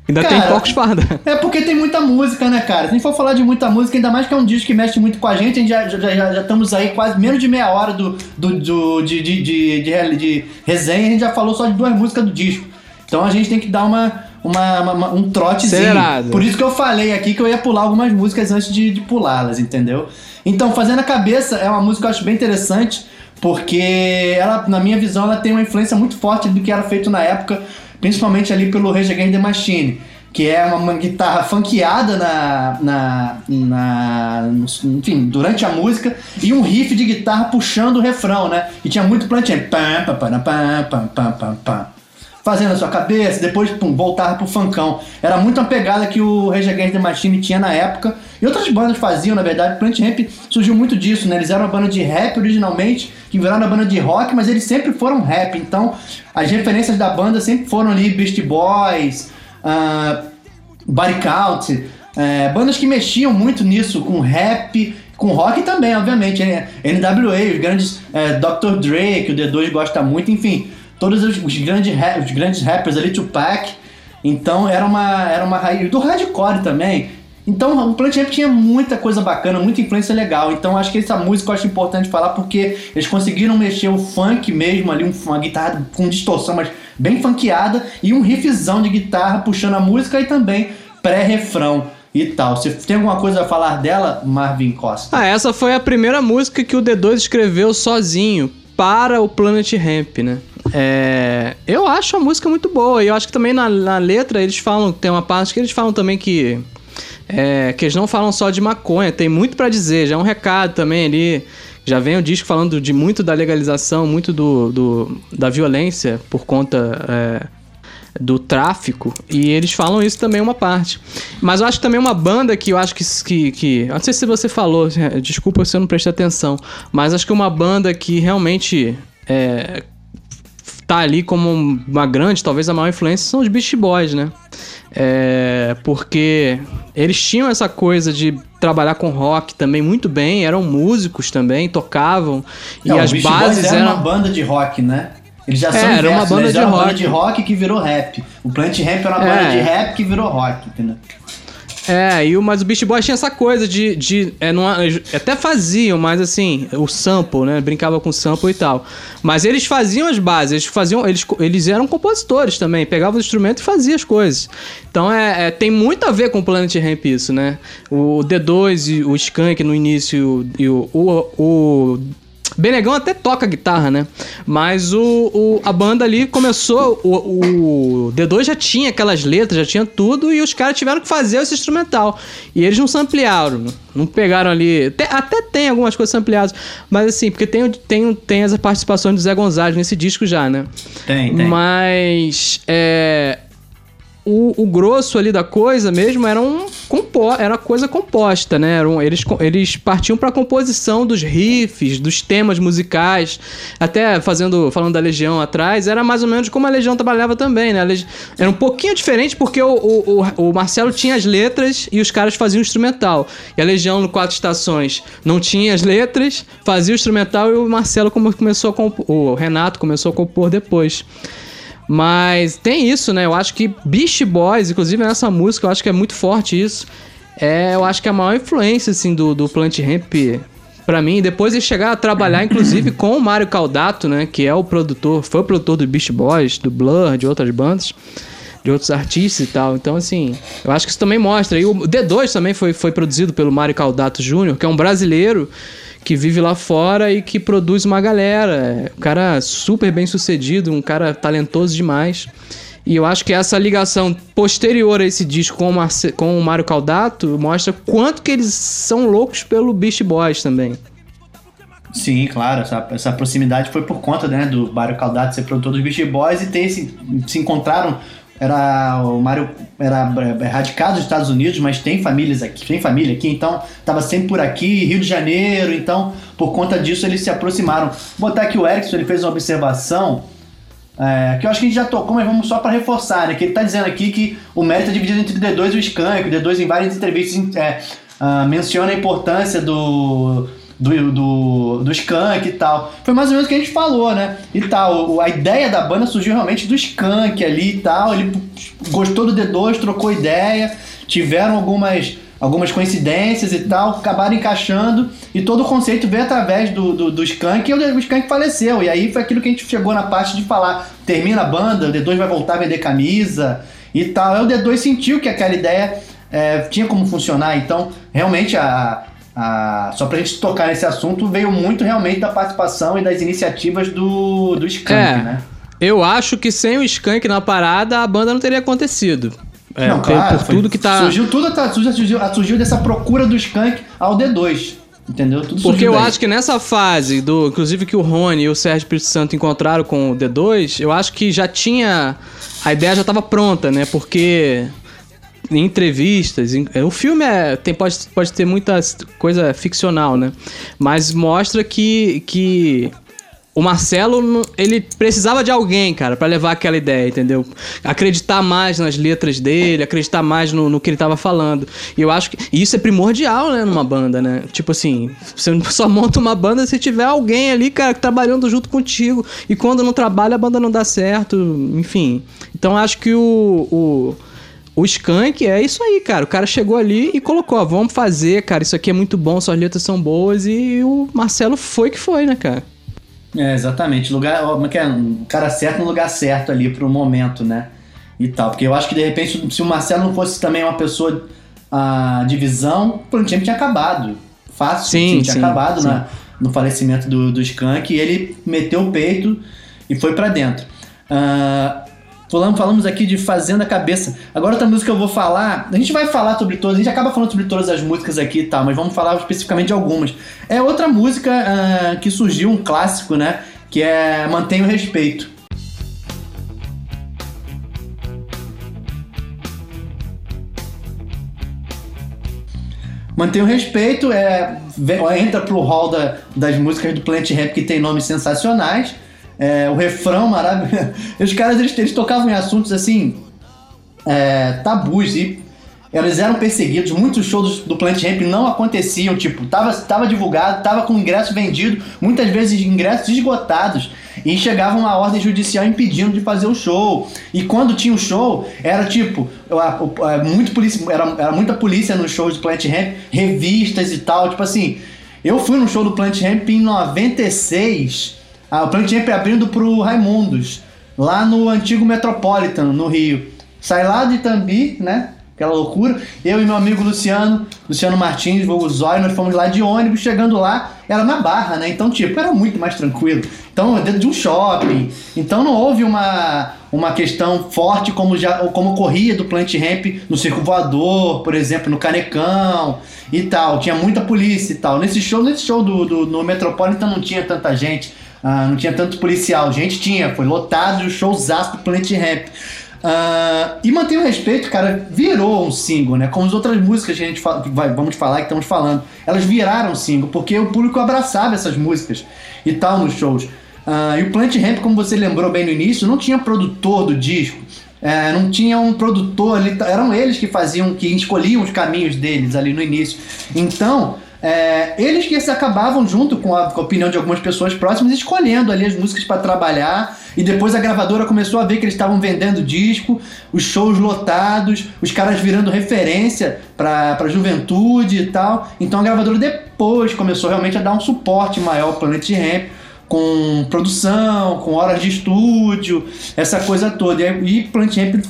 Ainda cara, tem porcos fardados. É porque tem muita música, né, cara? Se a gente for falar de muita música, ainda mais que é um disco que mexe muito com a gente, a gente já, já, já, já estamos aí quase menos de meia hora do, do, do de, de, de, de, de resenha, a gente já falou só de duas músicas do disco. Então a gente tem que dar uma uma, uma, um trotezinho. Acelerado. Por isso que eu falei aqui que eu ia pular algumas músicas antes de, de pulá-las, entendeu? Então, Fazendo a Cabeça é uma música que eu acho bem interessante, porque ela, na minha visão, ela tem uma influência muito forte do que era feito na época, principalmente ali pelo Rage Against the Machine que é uma, uma, guitarra funkeada na, na, na, enfim, durante a música e um riff de guitarra puxando o refrão, né? E tinha muito plantinha. Pam, pam, pam, pam, pam, pam, pam, fazendo a sua cabeça, depois pum, voltava pro funkão. Era muito uma pegada que o Rage Against the Machine tinha na época. E outras bandas faziam, na verdade. Plant Ramp surgiu muito disso, né? Eles eram uma banda de rap originalmente, que viraram uma banda de rock, mas eles sempre foram rap. Então, as referências da banda sempre foram ali Beast Boys, uh, Body Count, uh, bandas que mexiam muito nisso, com rap, com rock também, obviamente. Né? NWA, os grandes uh, Dr. Dre, que o D2 gosta muito, enfim todos os, os, grandes, os grandes rappers ali, Tupac. Então era uma, era uma raiz. Do hardcore também. Então o Plant Ramp tinha muita coisa bacana, muita influência legal. Então acho que essa música eu acho importante falar porque eles conseguiram mexer o funk mesmo ali, uma guitarra com distorção, mas bem funkeada, e um riffzão de guitarra puxando a música e também pré-refrão e tal. Você tem alguma coisa a falar dela, Marvin Costa? Ah, essa foi a primeira música que o D2 escreveu sozinho para o Planet Ramp, né? É, eu acho a música muito boa. E eu acho que também na, na, letra eles falam, tem uma parte que eles falam também que. É, que eles não falam só de maconha, tem muito para dizer, já é um recado também ali. Já vem o disco falando de muito da legalização, muito do, do da violência por conta é, do tráfico. E eles falam isso também uma parte. Mas eu acho que também uma banda que eu acho que. que, que não sei se você falou, desculpa se eu não prestei atenção. Mas acho que uma banda que realmente. É, tá ali como uma grande, talvez a maior influência, são os Beast Boys, né? É, porque eles tinham essa coisa de trabalhar com rock também muito bem, eram músicos também, tocavam. e as bases Boys era eram. uma banda de rock, né? Eles já é, são era uma banda eles de rock. banda de rock que virou rap. O Plant Ramp era uma é. banda de rap que virou rock, entendeu? É, e o, mas o Beast Boys tinha essa coisa de. de é, não, até faziam, mas assim, o sample, né? Brincava com sample e tal. Mas eles faziam as bases, eles faziam. Eles, eles eram compositores também, pegavam os instrumentos e faziam as coisas. Então é, é, tem muito a ver com o Planet Ramp isso, né? O D2 e o Skank no início e o, o, o Benegão até toca guitarra, né? Mas o, o, a banda ali começou. O, o D2 já tinha aquelas letras, já tinha tudo, e os caras tiveram que fazer esse instrumental. E eles não samplearam, não pegaram ali. Até, até tem algumas coisas ampliadas, mas assim, porque tem, tem, tem as participações do Zé Gonzalez nesse disco já, né? Tem, tem. Mas. É, o, o, grosso ali da coisa mesmo era um compo era coisa composta, né? Eram, eles, eles partiam para a composição dos riffs, dos temas musicais. Até fazendo falando da Legião atrás, era mais ou menos como a Legião trabalhava também, né? Era um pouquinho diferente porque o, o, o, Marcelo tinha as letras e os caras faziam o instrumental. E a Legião no Quatro Estações não tinha as letras, fazia o instrumental e o Marcelo começou a compor, o Renato começou a compor depois. Mas tem isso, né? Eu acho que Beast Boys, inclusive nessa música, eu acho que é muito forte isso. É, eu acho que é a maior influência, assim, do, do Plant Ramp para mim. Depois de chegar a trabalhar, inclusive, com o Mário Caldato, né? Que é o produtor, foi o produtor do Beast Boys, do Blur, de outras bandas, de outros artistas e tal. Então, assim, eu acho que isso também mostra. E o D2 também foi, foi produzido pelo Mário Caldato Jr., que é um brasileiro que vive lá fora e que produz uma galera. Um cara super bem sucedido, um cara talentoso demais. E eu acho que essa ligação posterior a esse disco com o, Marce com o Mário Caldato mostra quanto que eles são loucos pelo Beast Boys também. Sim, claro, essa, essa proximidade foi por conta né, do Mário Caldato ser produtor dos Beast Boys e ter esse, se encontraram era o Mário era radicado nos Estados Unidos, mas tem famílias aqui, tem família aqui, então estava sempre por aqui, Rio de Janeiro, então por conta disso eles se aproximaram. Vou botar aqui o Erickson, ele fez uma observação é, que eu acho que a gente já tocou, mas vamos só para reforçar, né? Que ele tá dizendo aqui que o mérito é dividido entre o D2 e o Skank. O D2 em várias entrevistas é, uh, menciona a importância do, do, do, do Skank e tal. Foi mais ou menos o que a gente falou, né? E tal. A ideia da banda surgiu realmente do Skank ali e tal. Ele gostou do D2, trocou ideia, tiveram algumas algumas coincidências e tal, acabaram encaixando e todo o conceito veio através do, do, do Skank e o, Skank faleceu. E aí foi aquilo que a gente chegou na parte de falar: termina a banda, o D2 vai voltar a vender camisa e tal. Aí o D2 sentiu que aquela ideia é, tinha como funcionar, então realmente a. a só pra gente tocar nesse assunto, veio muito realmente da participação e das iniciativas do, do Skank, é, né? Eu acho que sem o Skank na parada, a banda não teria acontecido. É, não, claro, por tudo que tá. Surgiu tudo, tá, surgiu, surgiu dessa procura do Skank ao D2. Entendeu? Tudo Porque eu daí. acho que nessa fase, do inclusive que o Rony e o Sérgio Espírito Santo encontraram com o D2, eu acho que já tinha. A ideia já estava pronta, né? Porque em entrevistas. Em, o filme é, tem, pode, pode ter muita coisa ficcional, né? Mas mostra que, que o Marcelo, ele precisava de alguém, cara, para levar aquela ideia, entendeu? Acreditar mais nas letras dele, acreditar mais no, no que ele tava falando. E eu acho que isso é primordial, né, numa banda, né? Tipo assim, você só monta uma banda se tiver alguém ali, cara, trabalhando junto contigo. E quando não trabalha, a banda não dá certo, enfim. Então acho que o, o o Skank é isso aí, cara. O cara chegou ali e colocou, ó, vamos fazer, cara, isso aqui é muito bom, suas letras são boas. E o Marcelo foi que foi, né, cara? É, exatamente. Lugar, como é que é? Um cara certo no lugar certo ali pro momento, né? E tal. Porque eu acho que de repente, se o Marcelo não fosse também uma pessoa a divisão, o time tinha acabado. Fácil, sim, o time tinha sim, acabado sim. Na, no falecimento do, do Skank e ele meteu o peito e foi para dentro. Uh, Falamos, aqui de Fazenda Cabeça. Agora outra música que eu vou falar, a gente vai falar sobre todas, a gente acaba falando sobre todas as músicas aqui e tal, mas vamos falar especificamente de algumas. É outra música uh, que surgiu, um clássico, né? Que é Mantenha o Respeito. Mantenha o respeito, é, entra pro hall da, das músicas do Plant Rap que tem nomes sensacionais. É, o refrão maravilhoso. Os caras eles, eles tocavam em assuntos assim, é, tabus e eles eram perseguidos. Muitos shows do Plant Ramp não aconteciam. Tipo, tava, tava divulgado, tava com ingresso vendido, muitas vezes ingressos esgotados. E chegava uma ordem judicial impedindo de fazer o show. E quando tinha o show, era tipo, muito polícia, era, era muita polícia nos shows do Plant Ramp, revistas e tal. Tipo assim, eu fui no show do Plant Ramp em 96 ah, o Planet abrindo pro Raimundos, lá no antigo Metropolitan, no Rio. Sai lá de Itambi, né? Aquela loucura. Eu e meu amigo Luciano, Luciano Martins, vulgo Zóio, nós fomos lá de ônibus, chegando lá, era na Barra, né? Então, tipo, era muito mais tranquilo. Então, dentro de um shopping. Então, não houve uma, uma questão forte como já como corria do Plant Ramp no Circo Voador, por exemplo, no Canecão e tal. Tinha muita polícia e tal. Nesse show, nesse show do, do no Metropolitan não tinha tanta gente. Ah, não tinha tanto policial. Gente, tinha, foi lotado o showzaço do Planet Rap. Uh, e manter o respeito, cara, virou um single, né? Como as outras músicas que a gente fala, que vai, vamos falar, que estamos falando. Elas viraram single, porque o público abraçava essas músicas e tal nos shows. Uh, e o Plant Ramp, como você lembrou bem no início, não tinha produtor do disco. É, não tinha um produtor ali, eram eles que faziam, que escolhiam os caminhos deles ali no início. Então, é, eles que se acabavam junto com a, com a, opinião de algumas pessoas próximas, escolhendo ali as músicas para trabalhar. E depois a gravadora começou a ver que eles estavam vendendo disco, os shows lotados, os caras virando referência para a juventude e tal. Então a gravadora depois começou realmente a dar um suporte maior ao Planet Ramp com produção, com horas de estúdio, essa coisa toda. E, e Planet Ramp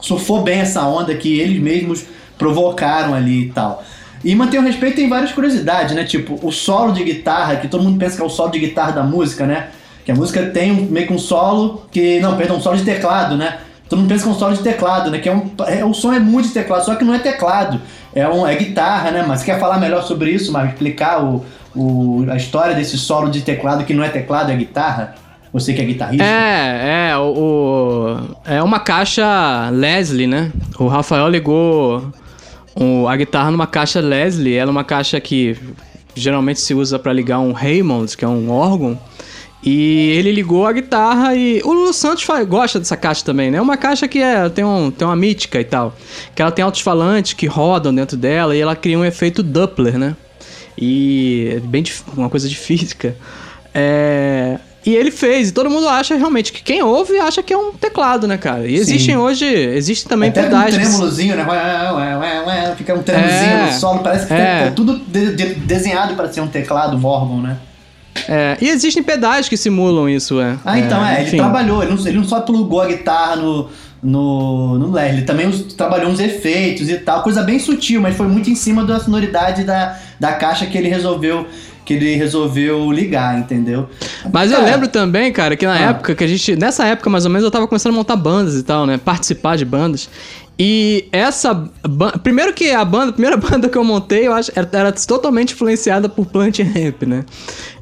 surfou bem essa onda que eles mesmos provocaram ali e tal. E manter o respeito tem várias curiosidades, né? Tipo, o solo de guitarra, que todo mundo pensa que é o solo de guitarra da música, né? Que a música tem um, meio que um solo que. Não, perdão, um solo de teclado, né? Todo mundo pensa que é um solo de teclado, né? Que é um. É, o som é muito de teclado, só que não é teclado. É, um, é guitarra, né? Mas você quer falar melhor sobre isso, mas explicar o, o, a história desse solo de teclado que não é teclado, é guitarra? Você que é guitarrista? É, é, o, o, é uma caixa Leslie, né? O Rafael ligou o, a guitarra numa caixa Leslie, ela é uma caixa que geralmente se usa para ligar um Hammond, que é um órgão. E ele ligou a guitarra e. O Lulu Santos faz, gosta dessa caixa também, né? É uma caixa que é, tem, um, tem uma mítica e tal. Que ela tem altos falantes que rodam dentro dela e ela cria um efeito Doppler, né? E é bem uma coisa de física. É, e ele fez, e todo mundo acha realmente que quem ouve acha que é um teclado, né, cara? E existem Sim. hoje, existem também Até pedais. um trêmulozinho, né? Fica um trêmulozinho é, no solo, parece que é. tá tudo de, de, desenhado para ser um teclado, um órgão, né? É, e existem pedais que simulam isso, é. Ah, então, é, é ele trabalhou, ele não, ele não só plugou a guitarra no, no, no LED, ele também trabalhou uns efeitos e tal, coisa bem sutil, mas foi muito em cima da sonoridade da, da caixa que ele resolveu que ele resolveu ligar, entendeu? Mas eu lembro também, cara, que na ah. época que a gente. Nessa época, mais ou menos, eu tava começando a montar bandas e tal, né? Participar de bandas. E essa. Primeiro que a banda, a primeira banda que eu montei, eu acho, era, era totalmente influenciada por Plant Ramp, né?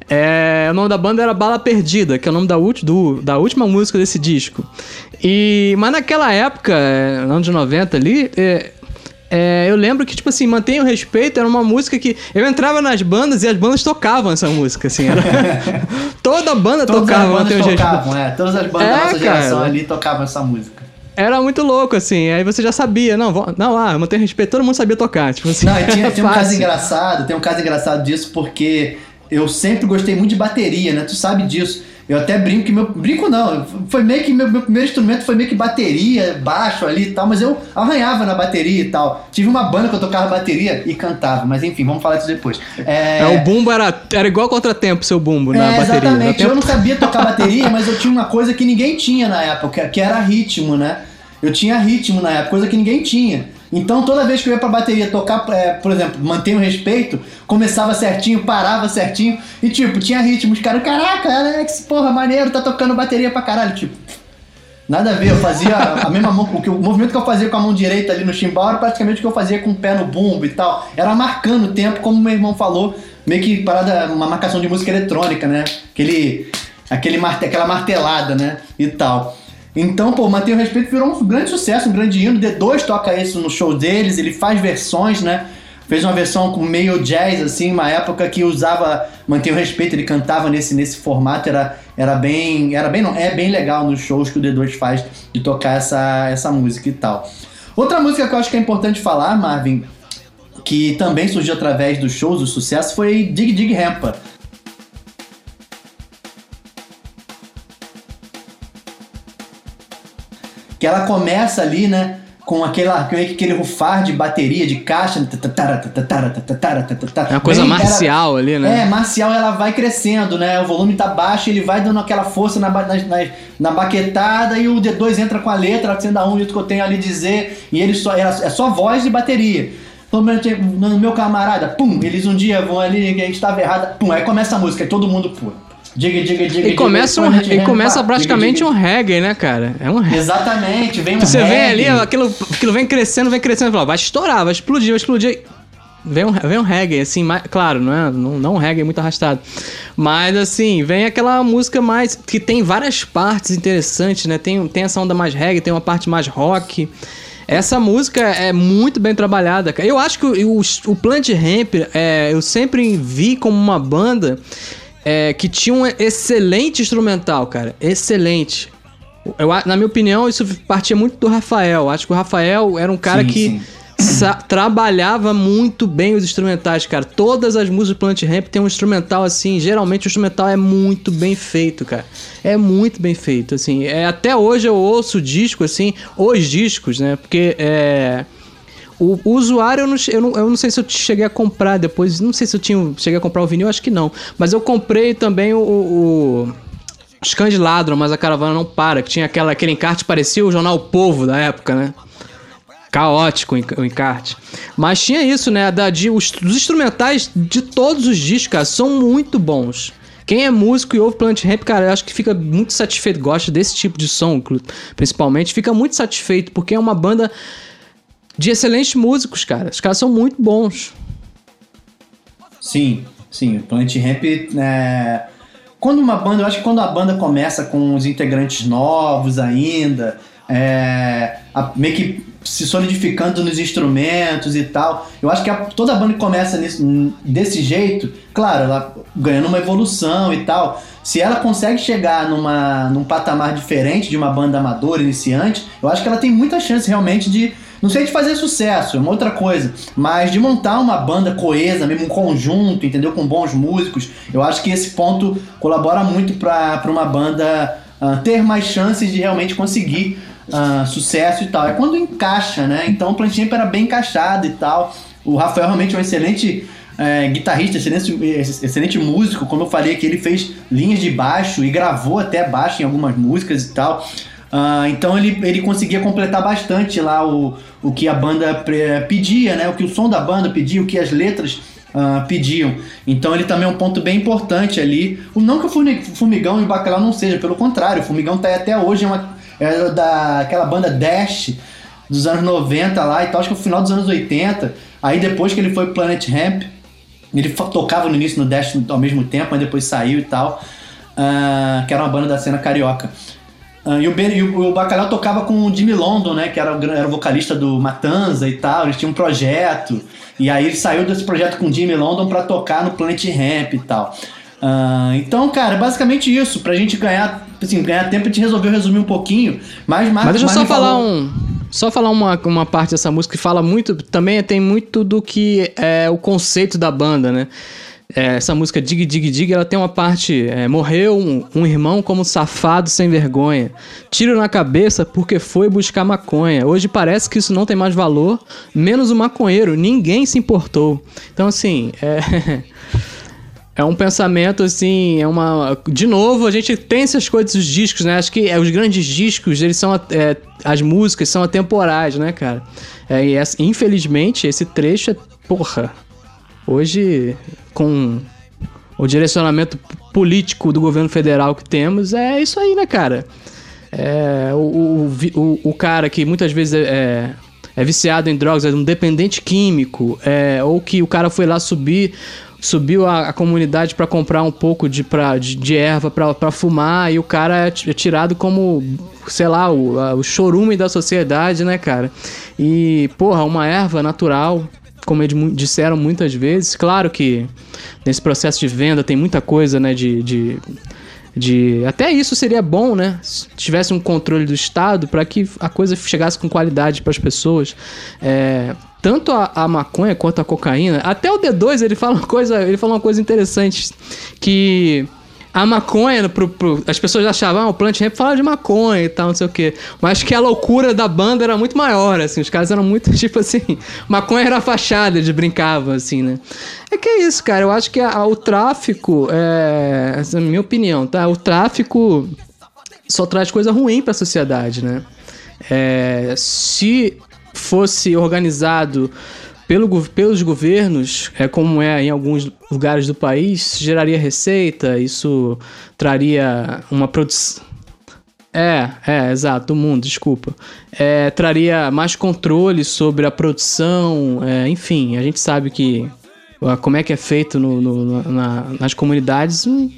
É, o nome da banda era Bala Perdida, que é o nome da, do, da última música desse disco. E, mas naquela época, é, no ano de 90 ali, é, é, eu lembro que, tipo assim, Mantenha o Respeito era uma música que. Eu entrava nas bandas e as bandas tocavam essa música, assim. Era... Toda banda Todas tocava as bandas tocavam, é. Todas as bandas é, da nossa cara. geração ali tocavam essa música. Era muito louco, assim. Aí você já sabia, não, não, ah, manter respeito, todo mundo sabia tocar. Tipo assim, não, tinha, tinha um caso engraçado, tem um caso engraçado disso, porque eu sempre gostei muito de bateria, né? Tu sabe disso. Eu até brinco que meu. Brinco não, foi meio que meu, meu, primeiro instrumento foi meio que bateria, baixo ali e tal, mas eu arranhava na bateria e tal. Tive uma banda que eu tocava bateria e cantava, mas enfim, vamos falar disso depois. É, é o bumbo era, era igual contratempo, seu bumbo na é, bateria. Exatamente, eu não sabia tocar bateria, mas eu tinha uma coisa que ninguém tinha na época, que era ritmo, né? Eu tinha ritmo na época, coisa que ninguém tinha. Então toda vez que eu ia pra bateria tocar, é, por exemplo, manter o respeito, começava certinho, parava certinho e tipo, tinha ritmo. Os caras, caraca, Alex, porra, maneiro, tá tocando bateria pra caralho. Tipo, nada a ver, eu fazia a mesma mão, o, que, o movimento que eu fazia com a mão direita ali no chimbal era praticamente o que eu fazia com o pé no bumbo e tal. Era marcando o tempo, como meu irmão falou, meio que parada, uma marcação de música eletrônica, né? Aquele, aquele aquela martelada, né? E tal. Então, pô, Mantenha o Respeito virou um grande sucesso, um grande hino. D2 toca isso no show deles, ele faz versões, né? Fez uma versão com meio jazz, assim, uma época que usava Mantenha o Respeito, ele cantava nesse, nesse formato, era, era bem. Era bem, não, é bem legal nos shows que o D2 faz de tocar essa, essa música e tal. Outra música que eu acho que é importante falar, Marvin, que também surgiu através dos shows, do sucesso, foi Dig Dig Rampa que ela começa ali, né? Com aquela, aquele rufar de bateria, de caixa. É uma coisa Bem, marcial ela, ali, né? É, marcial, ela vai crescendo, né? O volume tá baixo, ele vai dando aquela força na, na, na baquetada e o D2 entra com a letra, sendo a um que eu tenho ali dizer, e ele só, é, é só voz e bateria. No meu camarada, pum, eles um dia vão ali, a gente estava errado, pum, aí começa a música, e todo mundo pula. Diga, diga, diga. E começa, um, e começa praticamente diga, diga. um reggae, né, cara? É um reggae. Exatamente, vem um Você reggae. vem ali, aquilo, aquilo vem crescendo, vem crescendo, fala, vai estourar, vai explodir, vai explodir. Vem um, vem um reggae, assim, mais, claro, não é não, não um reggae muito arrastado. Mas, assim, vem aquela música mais. que tem várias partes interessantes, né? Tem, tem essa onda mais reggae, tem uma parte mais rock. Essa música é muito bem trabalhada. Eu acho que o, o, o Plant Ramp, é, eu sempre vi como uma banda é, que tinha um excelente instrumental, cara. Excelente. Eu, na minha opinião, isso partia muito do Rafael. Acho que o Rafael era um cara sim, que trabalhava muito bem os instrumentais, cara. Todas as músicas do Plant Ramp tem um instrumental assim. Geralmente o instrumental é muito bem feito, cara. É muito bem feito, assim. É, até hoje eu ouço o disco, assim, os discos, né? Porque é o, o, usuário, eu não, eu, não, eu não sei se eu cheguei a comprar depois. Não sei se eu tinha, cheguei a comprar o vinil, acho que não. Mas eu comprei também o. o cães ladram, mas a caravana não para. Que tinha aquela, aquele encarte parecia o jornal Povo da época, né? Caótico o encarte. Mas tinha isso, né? Da, de, os, os instrumentais de todos os discos, cara, são muito bons. Quem é músico e ouve Plant Ramp, cara, eu acho que fica muito satisfeito, gosta desse tipo de som, principalmente, fica muito satisfeito, porque é uma banda de excelentes músicos, cara. Os caras são muito bons. Sim, sim. O Planet Ramp é... Quando uma banda, eu acho que quando a banda começa com os integrantes novos ainda, é, a, meio que se solidificando nos instrumentos e tal. Eu acho que a, toda banda que começa desse jeito, claro, ela ganhando uma evolução e tal. se ela consegue chegar numa, num patamar diferente de uma banda amadora, iniciante, eu acho que ela tem muita chance realmente de não sei de fazer sucesso, é uma outra coisa, mas de montar uma banda coesa, mesmo um conjunto, entendeu? Com bons músicos, eu acho que esse ponto colabora muito para uma banda uh, ter mais chances de realmente conseguir uh, sucesso e tal. É quando encaixa, né? Então o Plantinha era bem encaixado e tal. O Rafael realmente é um excelente é, guitarrista, excelente, excelente músico, como eu falei que ele fez linhas de baixo e gravou até baixo em algumas músicas e tal. Uh, então ele, ele conseguia completar bastante lá o, o que a banda pedia, né? O que o som da banda pedia, o que as letras uh, pediam. Então ele também é um ponto bem importante ali. Não que o Fumigão e o Bacalhau não seja, pelo contrário, o Fumigão tá até hoje, é, uma, é daquela banda Dash dos anos 90 lá e tal, acho que no final dos anos 80. Aí depois que ele foi Planet Ramp, ele tocava no início no Dash ao mesmo tempo, mas depois saiu e tal. Uh, que era uma banda da cena carioca. Uh, e, o ben, e o, o Bacalhau tocava com o Jimmy London, né? Que era, era o vocalista do Matanza e tal. Eles tinham um projeto. E aí ele saiu desse projeto com o Jimmy London para tocar no Planet Ramp e tal. Uh, então, cara, basicamente isso. Pra gente ganhar, assim, ganhar tempo, a gente resolveu resumir um pouquinho. Mas, mas deixa eu só falar falou... um. Só falar uma, uma parte dessa música que fala muito. Também tem muito do que é o conceito da banda, né? É, essa música Dig Dig Dig, ela tem uma parte. É, morreu um, um, irmão como safado sem vergonha. Tiro na cabeça porque foi buscar maconha. Hoje parece que isso não tem mais valor, menos o maconheiro. Ninguém se importou. Então, assim, é. É um pensamento assim, é uma. De novo, a gente tem essas coisas dos discos, né? Acho que é, os grandes discos, eles são. É, as músicas são atemporais, né, cara? É, e infelizmente, esse trecho é. Porra. Hoje, com o direcionamento político do governo federal que temos, é isso aí, né, cara? É, o, o, o, cara que muitas vezes é, é, é viciado em drogas, é um dependente químico, é, ou que o cara foi lá subir subiu a, a comunidade para comprar um pouco de, pra, de, de erva para fumar e o cara é, é tirado como, sei lá, o, a, o chorume da sociedade, né, cara? E, porra, uma erva natural como eles disseram muitas vezes, claro que nesse processo de venda tem muita coisa, né, de, de, de até isso seria bom, né, se tivesse um controle do Estado para que a coisa chegasse com qualidade para as pessoas. É, tanto a, a, maconha quanto a cocaína, até o D2 ele fala uma coisa, ele fala uma coisa interessante que a maconha, pro, pro, as pessoas achavam, ah, o Plant Ramp fala de maconha e tal, não sei o quê. Mas que a loucura da banda era muito maior, assim. Os caras eram muito, tipo assim, maconha era fachada, eles brincavam, assim, né? É que é isso, cara. Eu acho que a, o tráfico, é, essa é a minha opinião, tá? O tráfico só traz coisa ruim para a sociedade, né? É, se fosse organizado pelo, pelos governos, é como é em alguns lugares do país, geraria receita, isso traria uma produção. É, é, exato, do mundo, desculpa. É, traria mais controle sobre a produção, é, enfim, a gente sabe que como é que é feito no, no, na, nas comunidades, hum,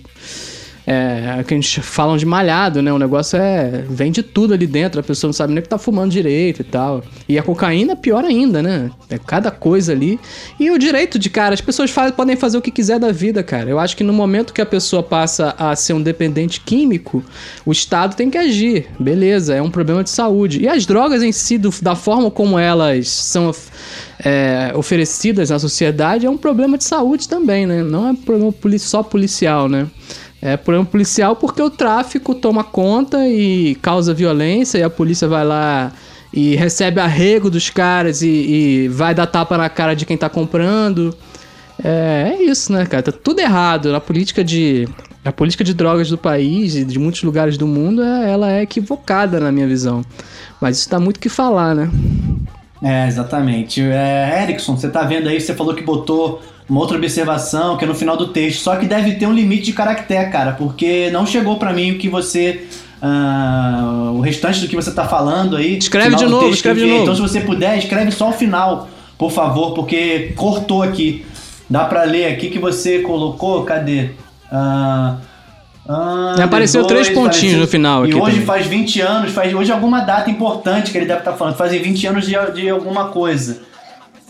é, que a gente falam de malhado, né? O negócio é. Vende tudo ali dentro, a pessoa não sabe nem que tá fumando direito e tal. E a cocaína, pior ainda, né? É cada coisa ali. E o direito de, cara, as pessoas faz, podem fazer o que quiser da vida, cara. Eu acho que no momento que a pessoa passa a ser um dependente químico, o Estado tem que agir. Beleza, é um problema de saúde. E as drogas em si, do, da forma como elas são. É, oferecidas na sociedade é um problema de saúde também, né? Não é um problema só policial, né? É problema policial porque o tráfico toma conta e causa violência e a polícia vai lá e recebe arrego dos caras e, e vai dar tapa na cara de quem tá comprando. É, é, isso, né, cara? Tá tudo errado. A política de. A política de drogas do país e de muitos lugares do mundo, é, ela é equivocada na minha visão. Mas isso dá muito o que falar, né? É, exatamente. É, Erickson, você tá vendo aí, você falou que botou uma outra observação que é no final do texto, só que deve ter um limite de caractere, cara, porque não chegou para mim o que você. Uh, o restante do que você tá falando aí. Escreve de novo, escreve de novo. Então, se você puder, escreve só o final, por favor, porque cortou aqui. Dá para ler aqui que você colocou, cadê? Uh, Apareceu três pontinhos faz, no final. E hoje também. faz 20 anos, faz hoje alguma data importante que ele deve estar tá falando. Fazem 20 anos de, de alguma coisa.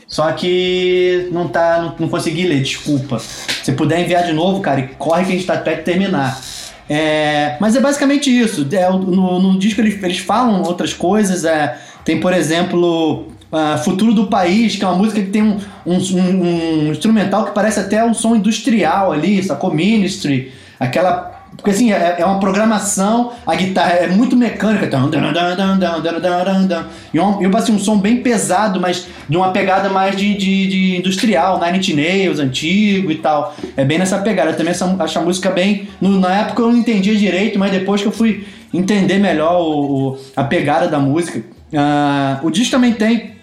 Só que não tá. Não, não consegui ler, desculpa. Se puder enviar de novo, cara, corre que a gente tá perto de terminar. É, mas é basicamente isso. É, no, no disco eles, eles falam outras coisas. É, tem, por exemplo, uh, Futuro do País, que é uma música que tem um, um, um, instrumental que parece até um som industrial ali, sacou? Ministry, aquela. Porque assim, é, é uma programação, a guitarra é muito mecânica. E um, assim, um som bem pesado, mas de uma pegada mais de, de, de industrial, Nine Inch Nails, antigo e tal. É bem nessa pegada. Eu também acho a música bem. No, na época eu não entendia direito, mas depois que eu fui entender melhor o, o a pegada da música. Uh, o disco também tem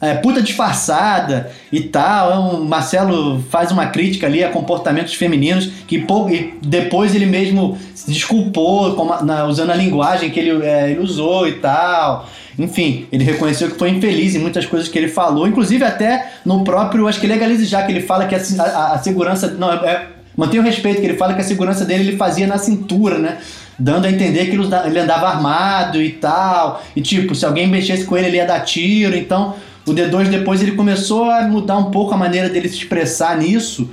é, puta disfarçada e tal. É um, Marcelo faz uma crítica ali a comportamentos femininos que pouco, depois ele mesmo se desculpou com, na, usando a linguagem que ele, é, ele usou e tal. Enfim, ele reconheceu que foi infeliz em muitas coisas que ele falou, inclusive até no próprio, acho que legalize já que ele fala que a, a, a segurança não é, é mantém o respeito que ele fala que a segurança dele ele fazia na cintura, né? Dando a entender que ele andava armado e tal. E tipo, se alguém mexesse com ele, ele ia dar tiro. Então, o D2 depois ele começou a mudar um pouco a maneira dele se expressar nisso.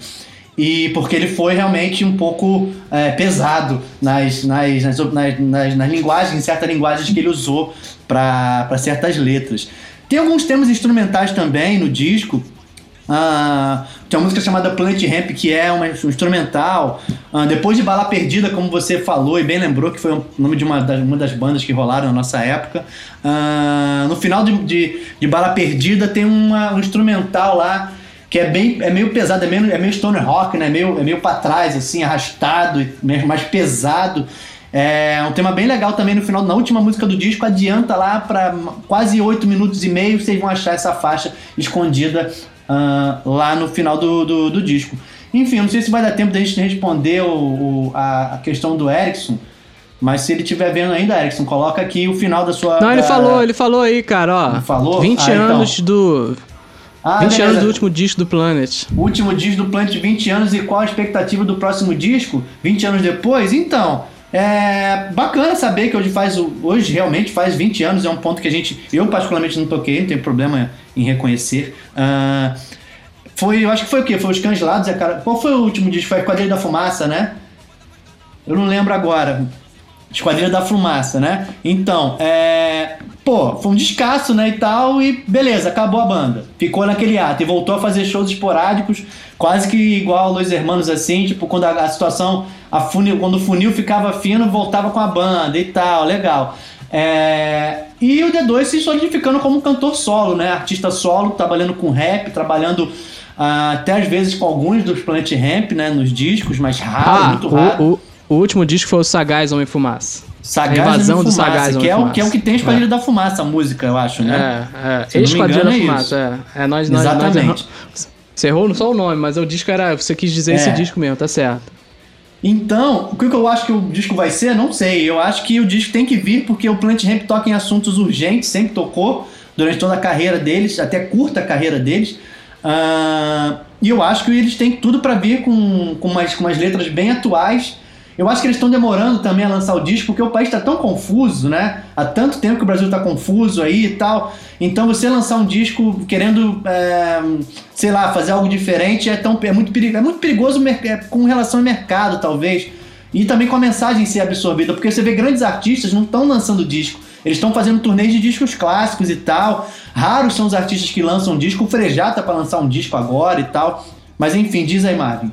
E porque ele foi realmente um pouco é, pesado nas, nas, nas, nas, nas, linguagens, em certas linguagens que ele usou para certas letras. Tem alguns temas instrumentais também no disco Uh, tem uma música chamada Planet Ramp, que é uma, um instrumental. Uh, depois de Bala Perdida, como você falou e bem lembrou, que foi o nome de uma das, uma das bandas que rolaram na nossa época. Uh, no final de, de, de, Bala Perdida tem uma, um instrumental lá que é bem é meio pesado, é meio, é meio stoner rock, né? É meio, é meio pra trás, assim, arrastado, mais pesado. É um tema bem legal também no final, na última música do disco, adianta lá para quase 8 minutos e meio, vocês vão achar essa faixa escondida uh, lá no final do, do, do, disco. Enfim, não sei se vai dar tempo da gente responder o, o a, a, questão do Erickson. Mas se ele estiver vendo ainda, Erickson, coloca aqui o final da sua. Não, ele da... falou, ele falou aí, cara, ó. Ele falou? 20 ah, então. anos então. do. Ah, 20 beleza. anos do último disco do Planet. O último disco do Planet, 20 anos, e qual a expectativa do próximo disco? 20 anos depois? Então, é bacana saber que hoje faz hoje realmente faz 20 anos, é um ponto que a gente, eu particularmente não toquei, não tenho problema em reconhecer. Uh, foi, eu acho que foi o quê? Foi os Cangelados, a cara. Qual foi o último disco? Foi Quadrilha da Fumaça, né? Eu não lembro agora. Esquadrilha da Fumaça, né? Então, é. Pô, foi um descasso, né? E tal, e beleza, acabou a banda. Ficou naquele ato e voltou a fazer shows esporádicos, quase que igual Los Hermanos, assim, tipo, quando a, a situação, a funil, quando o funil ficava fino, voltava com a banda e tal, legal. É, e o D2 se solidificando como um cantor solo, né? Artista solo, trabalhando com rap, trabalhando uh, até às vezes com alguns dos Planet Ramp, né? Nos discos, mas raro, ah, muito raro. O, o, o, último disco foi o Sagaz Homem Fumaça. Sagaz a invasão Homem do Fumaça, Sagaz que é, o, que é o que tem Esquadrilha é. da Fumaça, a música, eu acho, né? É, é. Esquadrilha da é Fumaça, é. é. nós, nós, Exatamente. Nós, você errou só o nome, mas o disco era. Você quis dizer esse é. disco mesmo, tá certo. Então, o que eu acho que o disco vai ser, não sei. Eu acho que o disco tem que vir porque o Plant Ramp toca em assuntos urgentes, sempre tocou durante toda a carreira deles, até curta a carreira deles. Uh, e eu acho que eles têm tudo para vir com, com, umas, com umas letras bem atuais eu acho que eles estão demorando também a lançar o disco porque o país está tão confuso, né? Há tanto tempo que o Brasil está confuso aí e tal. Então você lançar um disco querendo, é, sei lá, fazer algo diferente é, tão, é, muito, perigo, é muito perigoso é, com relação ao mercado, talvez. E também com a mensagem ser absorvida, porque você vê grandes artistas não estão lançando disco. Eles estão fazendo turnês de discos clássicos e tal. Raros são os artistas que lançam disco. O Frejá tá para lançar um disco agora e tal. Mas enfim, diz aí, Marvin.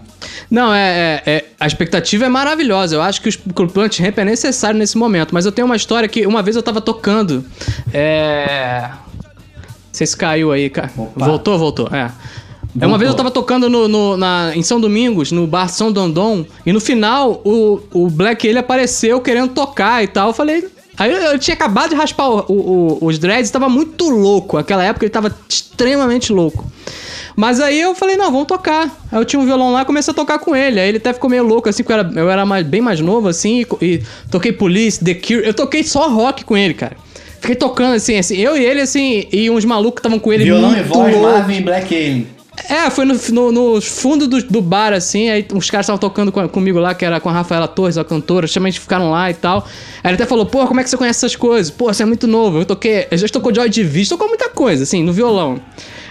Não, é, é, é, a expectativa é maravilhosa. Eu acho que o Plant Ramp é necessário nesse momento. Mas eu tenho uma história que uma vez eu tava tocando. É. Não sei se caiu aí, cara. Voltou, voltou. É. Voltou. Uma vez eu tava tocando no, no, na, em São Domingos, no bar São Dondon, e no final o, o Black ele apareceu querendo tocar e tal. Eu falei. Aí eu, tinha acabado de raspar o, o, os dreads, tava muito louco. Naquela época ele tava extremamente louco. Mas aí eu falei, não, vamos tocar. Aí eu tinha um violão lá e comecei a tocar com ele. Aí ele até ficou meio louco, assim, porque eu era, eu era mais, bem mais novo, assim, e, e, toquei Police, The Cure. Eu toquei só rock com ele, cara. Fiquei tocando, assim, assim, eu e ele, assim, e uns malucos que estavam com ele Violão e voz, louco. Marvin Black Alien. É, foi no, no, no fundo do, do, bar, assim, aí os caras estavam tocando com, comigo lá, que era com a Rafaela Torres, a cantora, chamamente ficaram lá e tal. Aí ele até falou, pô, como é que você conhece essas coisas? Pô, você é muito novo, eu toquei, eu já tocou Joy Division, tocou muita coisa, assim, no violão.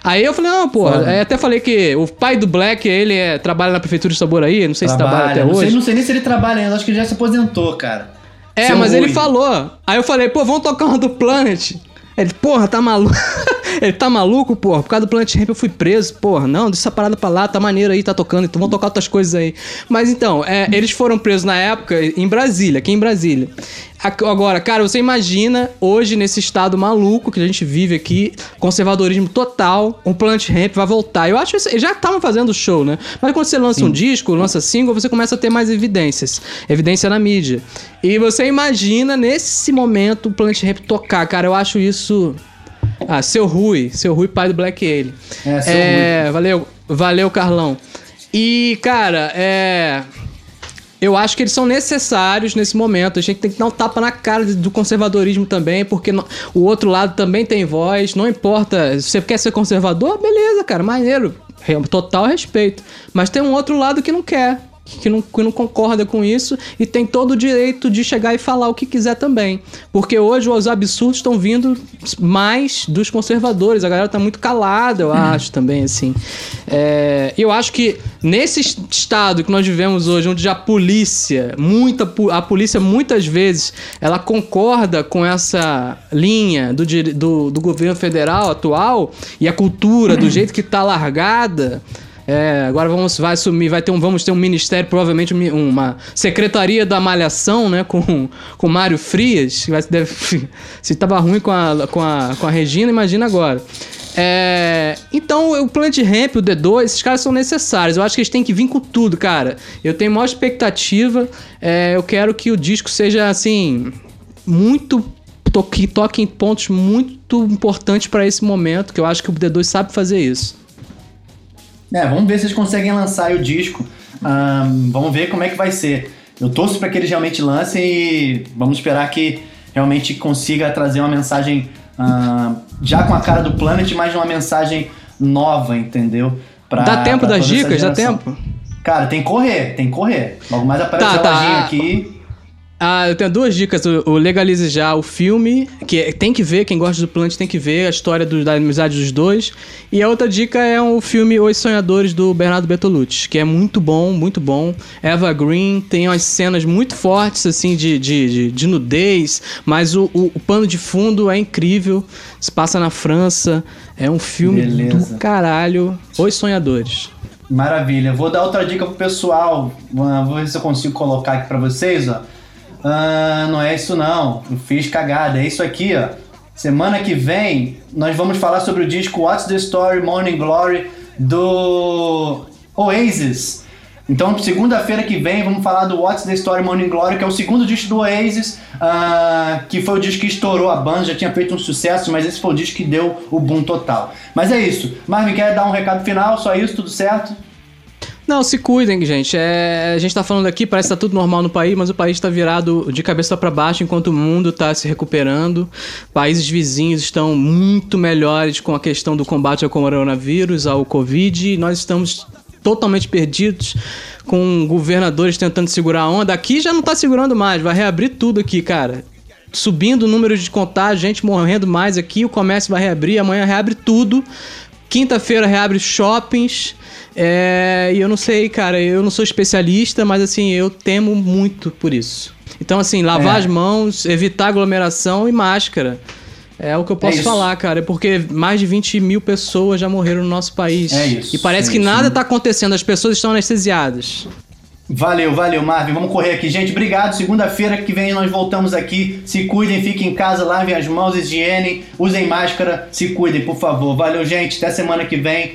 Aí eu falei, não, pô, aí até falei que o pai do Black, ele é, trabalha na prefeitura de Saboraí, não sei se trabalha até não hoje. Sei, não sei nem se ele trabalha ainda, acho que ele já se aposentou, cara. É, Seu mas ele Rui. falou. Aí eu falei, pô, vamos tocar uma do Planet. Ele, porra, tá maluco? ele tá maluco, porra? Por causa do Planet Ramp eu fui preso, porra. Não, deixa essa parada pra lá, tá maneiro aí, tá tocando, então vamos tocar outras coisas aí. Mas então, é, eles foram presos na época em Brasília, aqui em Brasília. Agora, cara, você imagina hoje nesse estado maluco que a gente vive aqui, conservadorismo total, o Planet Ramp vai voltar. Eu acho que já estavam fazendo show, né? Mas quando você lança um disco, lança single, você começa a ter mais evidências. Evidência na mídia. E você imagina nesse momento o Planet Ramp tocar, cara, eu acho isso. Ah, seu Rui, seu Rui, pai do Black Ale. É, seu é, valeu, valeu, Carlão. E, cara, é. Eu acho que eles são necessários nesse momento. A gente tem que dar um tapa na cara do conservadorismo também, porque o outro lado também tem voz. Não importa, se você quer ser conservador, beleza, cara, maneiro. Total respeito. Mas tem um outro lado que não quer, que não, que não concorda com isso e tem todo o direito de chegar e falar o que quiser também. Porque hoje os absurdos estão vindo mais dos conservadores. A galera tá muito calada, eu acho, também, assim. É, eu acho que nesse es- estado que nós vivemos hoje, onde a polícia, muita, a polícia muitas vezes, ela concorda com essa linha do, do, do governo federal atual e a cultura do jeito que tá largada. É, agora vamos, vai assumir, vai ter um, vamos ter um ministério, provavelmente um uma secretaria da malhação, né, com com Mário Frias, vai, deve, se tava ruim com a, com a, com a Regina, imagina agora. É, então, o Planet Ramp, o D2, esses caras são necessários. Eu acho que eles têm que vir com tudo, cara. Eu tenho maior expectativa. é, eu quero que o disco seja, assim, muito. to- Que toque em pontos muito importantes pra esse momento, que eu acho que o D2 sabe fazer isso. É, vamos ver se eles conseguem lançar aí o disco. Ahn, vamos ver como é que vai ser. Eu torço para que eles realmente lancem e vamos esperar que realmente consiga trazer uma mensagem ah, já com a cara do Planet, mas uma mensagem nova, entendeu? Pra- Dá tempo das dicas? Dá tempo? Cara, tem que correr, tem que correr. Logo mais aparece Tá, a tá. aqui. Ah, eu tenho duas dicas. O, Legalize Já, o filme, que é- tem que ver, quem gosta do Plant tem que ver, a história do- da amizade dos dois. E a outra dica é o filme Os Sonhadores, do Bernardo Bertolucci, que é muito bom, muito bom. Eva Green tem umas cenas muito fortes, assim, de, de, de, de nudez, mas o, o, o pano de fundo é incrível. Se passa na França. É um filme Beleza. do caralho. Os Sonhadores. Maravilha. Vou dar outra dica pro pessoal. Vou ver se eu consigo colocar aqui pra vocês, ó. Ah, não é isso não. Eu fiz cagada. É isso aqui, ó. Semana que vem nós vamos falar sobre o disco What's the Story Morning Glory do Oasis. Então, segunda-feira que vem, vamos falar do What's the Story Morning Glory, que é o segundo disco do Oasis, ah, que foi o disco que estourou a banda, já tinha feito um sucesso, mas esse foi o disco que deu o boom total. Mas é isso. Marvin, quer dar um recado final? Só isso, tudo certo? Não, se cuidem, gente. É, a gente tá falando aqui, parece que tá tudo normal no país, mas o país tá virado de cabeça para baixo enquanto o mundo tá se recuperando. Países vizinhos estão muito melhores com a questão do combate ao coronavírus, ao Covid. Nós estamos totalmente perdidos com governadores tentando segurar a onda. Aqui já não tá segurando mais, vai reabrir tudo aqui, cara. Subindo o número de contágios, gente morrendo mais aqui, o comércio vai reabrir, amanhã reabre tudo. Quinta-feira reabre shoppings. É, e eu não sei, cara, eu não sou especialista, mas assim, eu temo muito por isso. Então, assim, lavar É. as mãos, evitar aglomeração e máscara. É o que eu posso isso. falar, cara, porque mais de 20 mil pessoas já morreram no nosso país. É isso, E parece é que isso. nada tá acontecendo, as pessoas estão anestesiadas. Valeu, valeu, Marvin. Vamos correr aqui, gente. Obrigado. Segunda-feira que vem nós voltamos aqui. Se cuidem, fiquem em casa, lavem as mãos, higiene, usem máscara, se cuidem, por favor. Valeu, gente. Até semana que vem.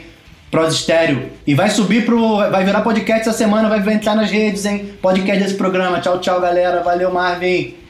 Pros Estéreo. E vai subir pro. Vai virar podcast essa semana, vai entrar nas redes, hein? Podcast desse programa. Tchau, tchau, galera. Valeu, Marvin.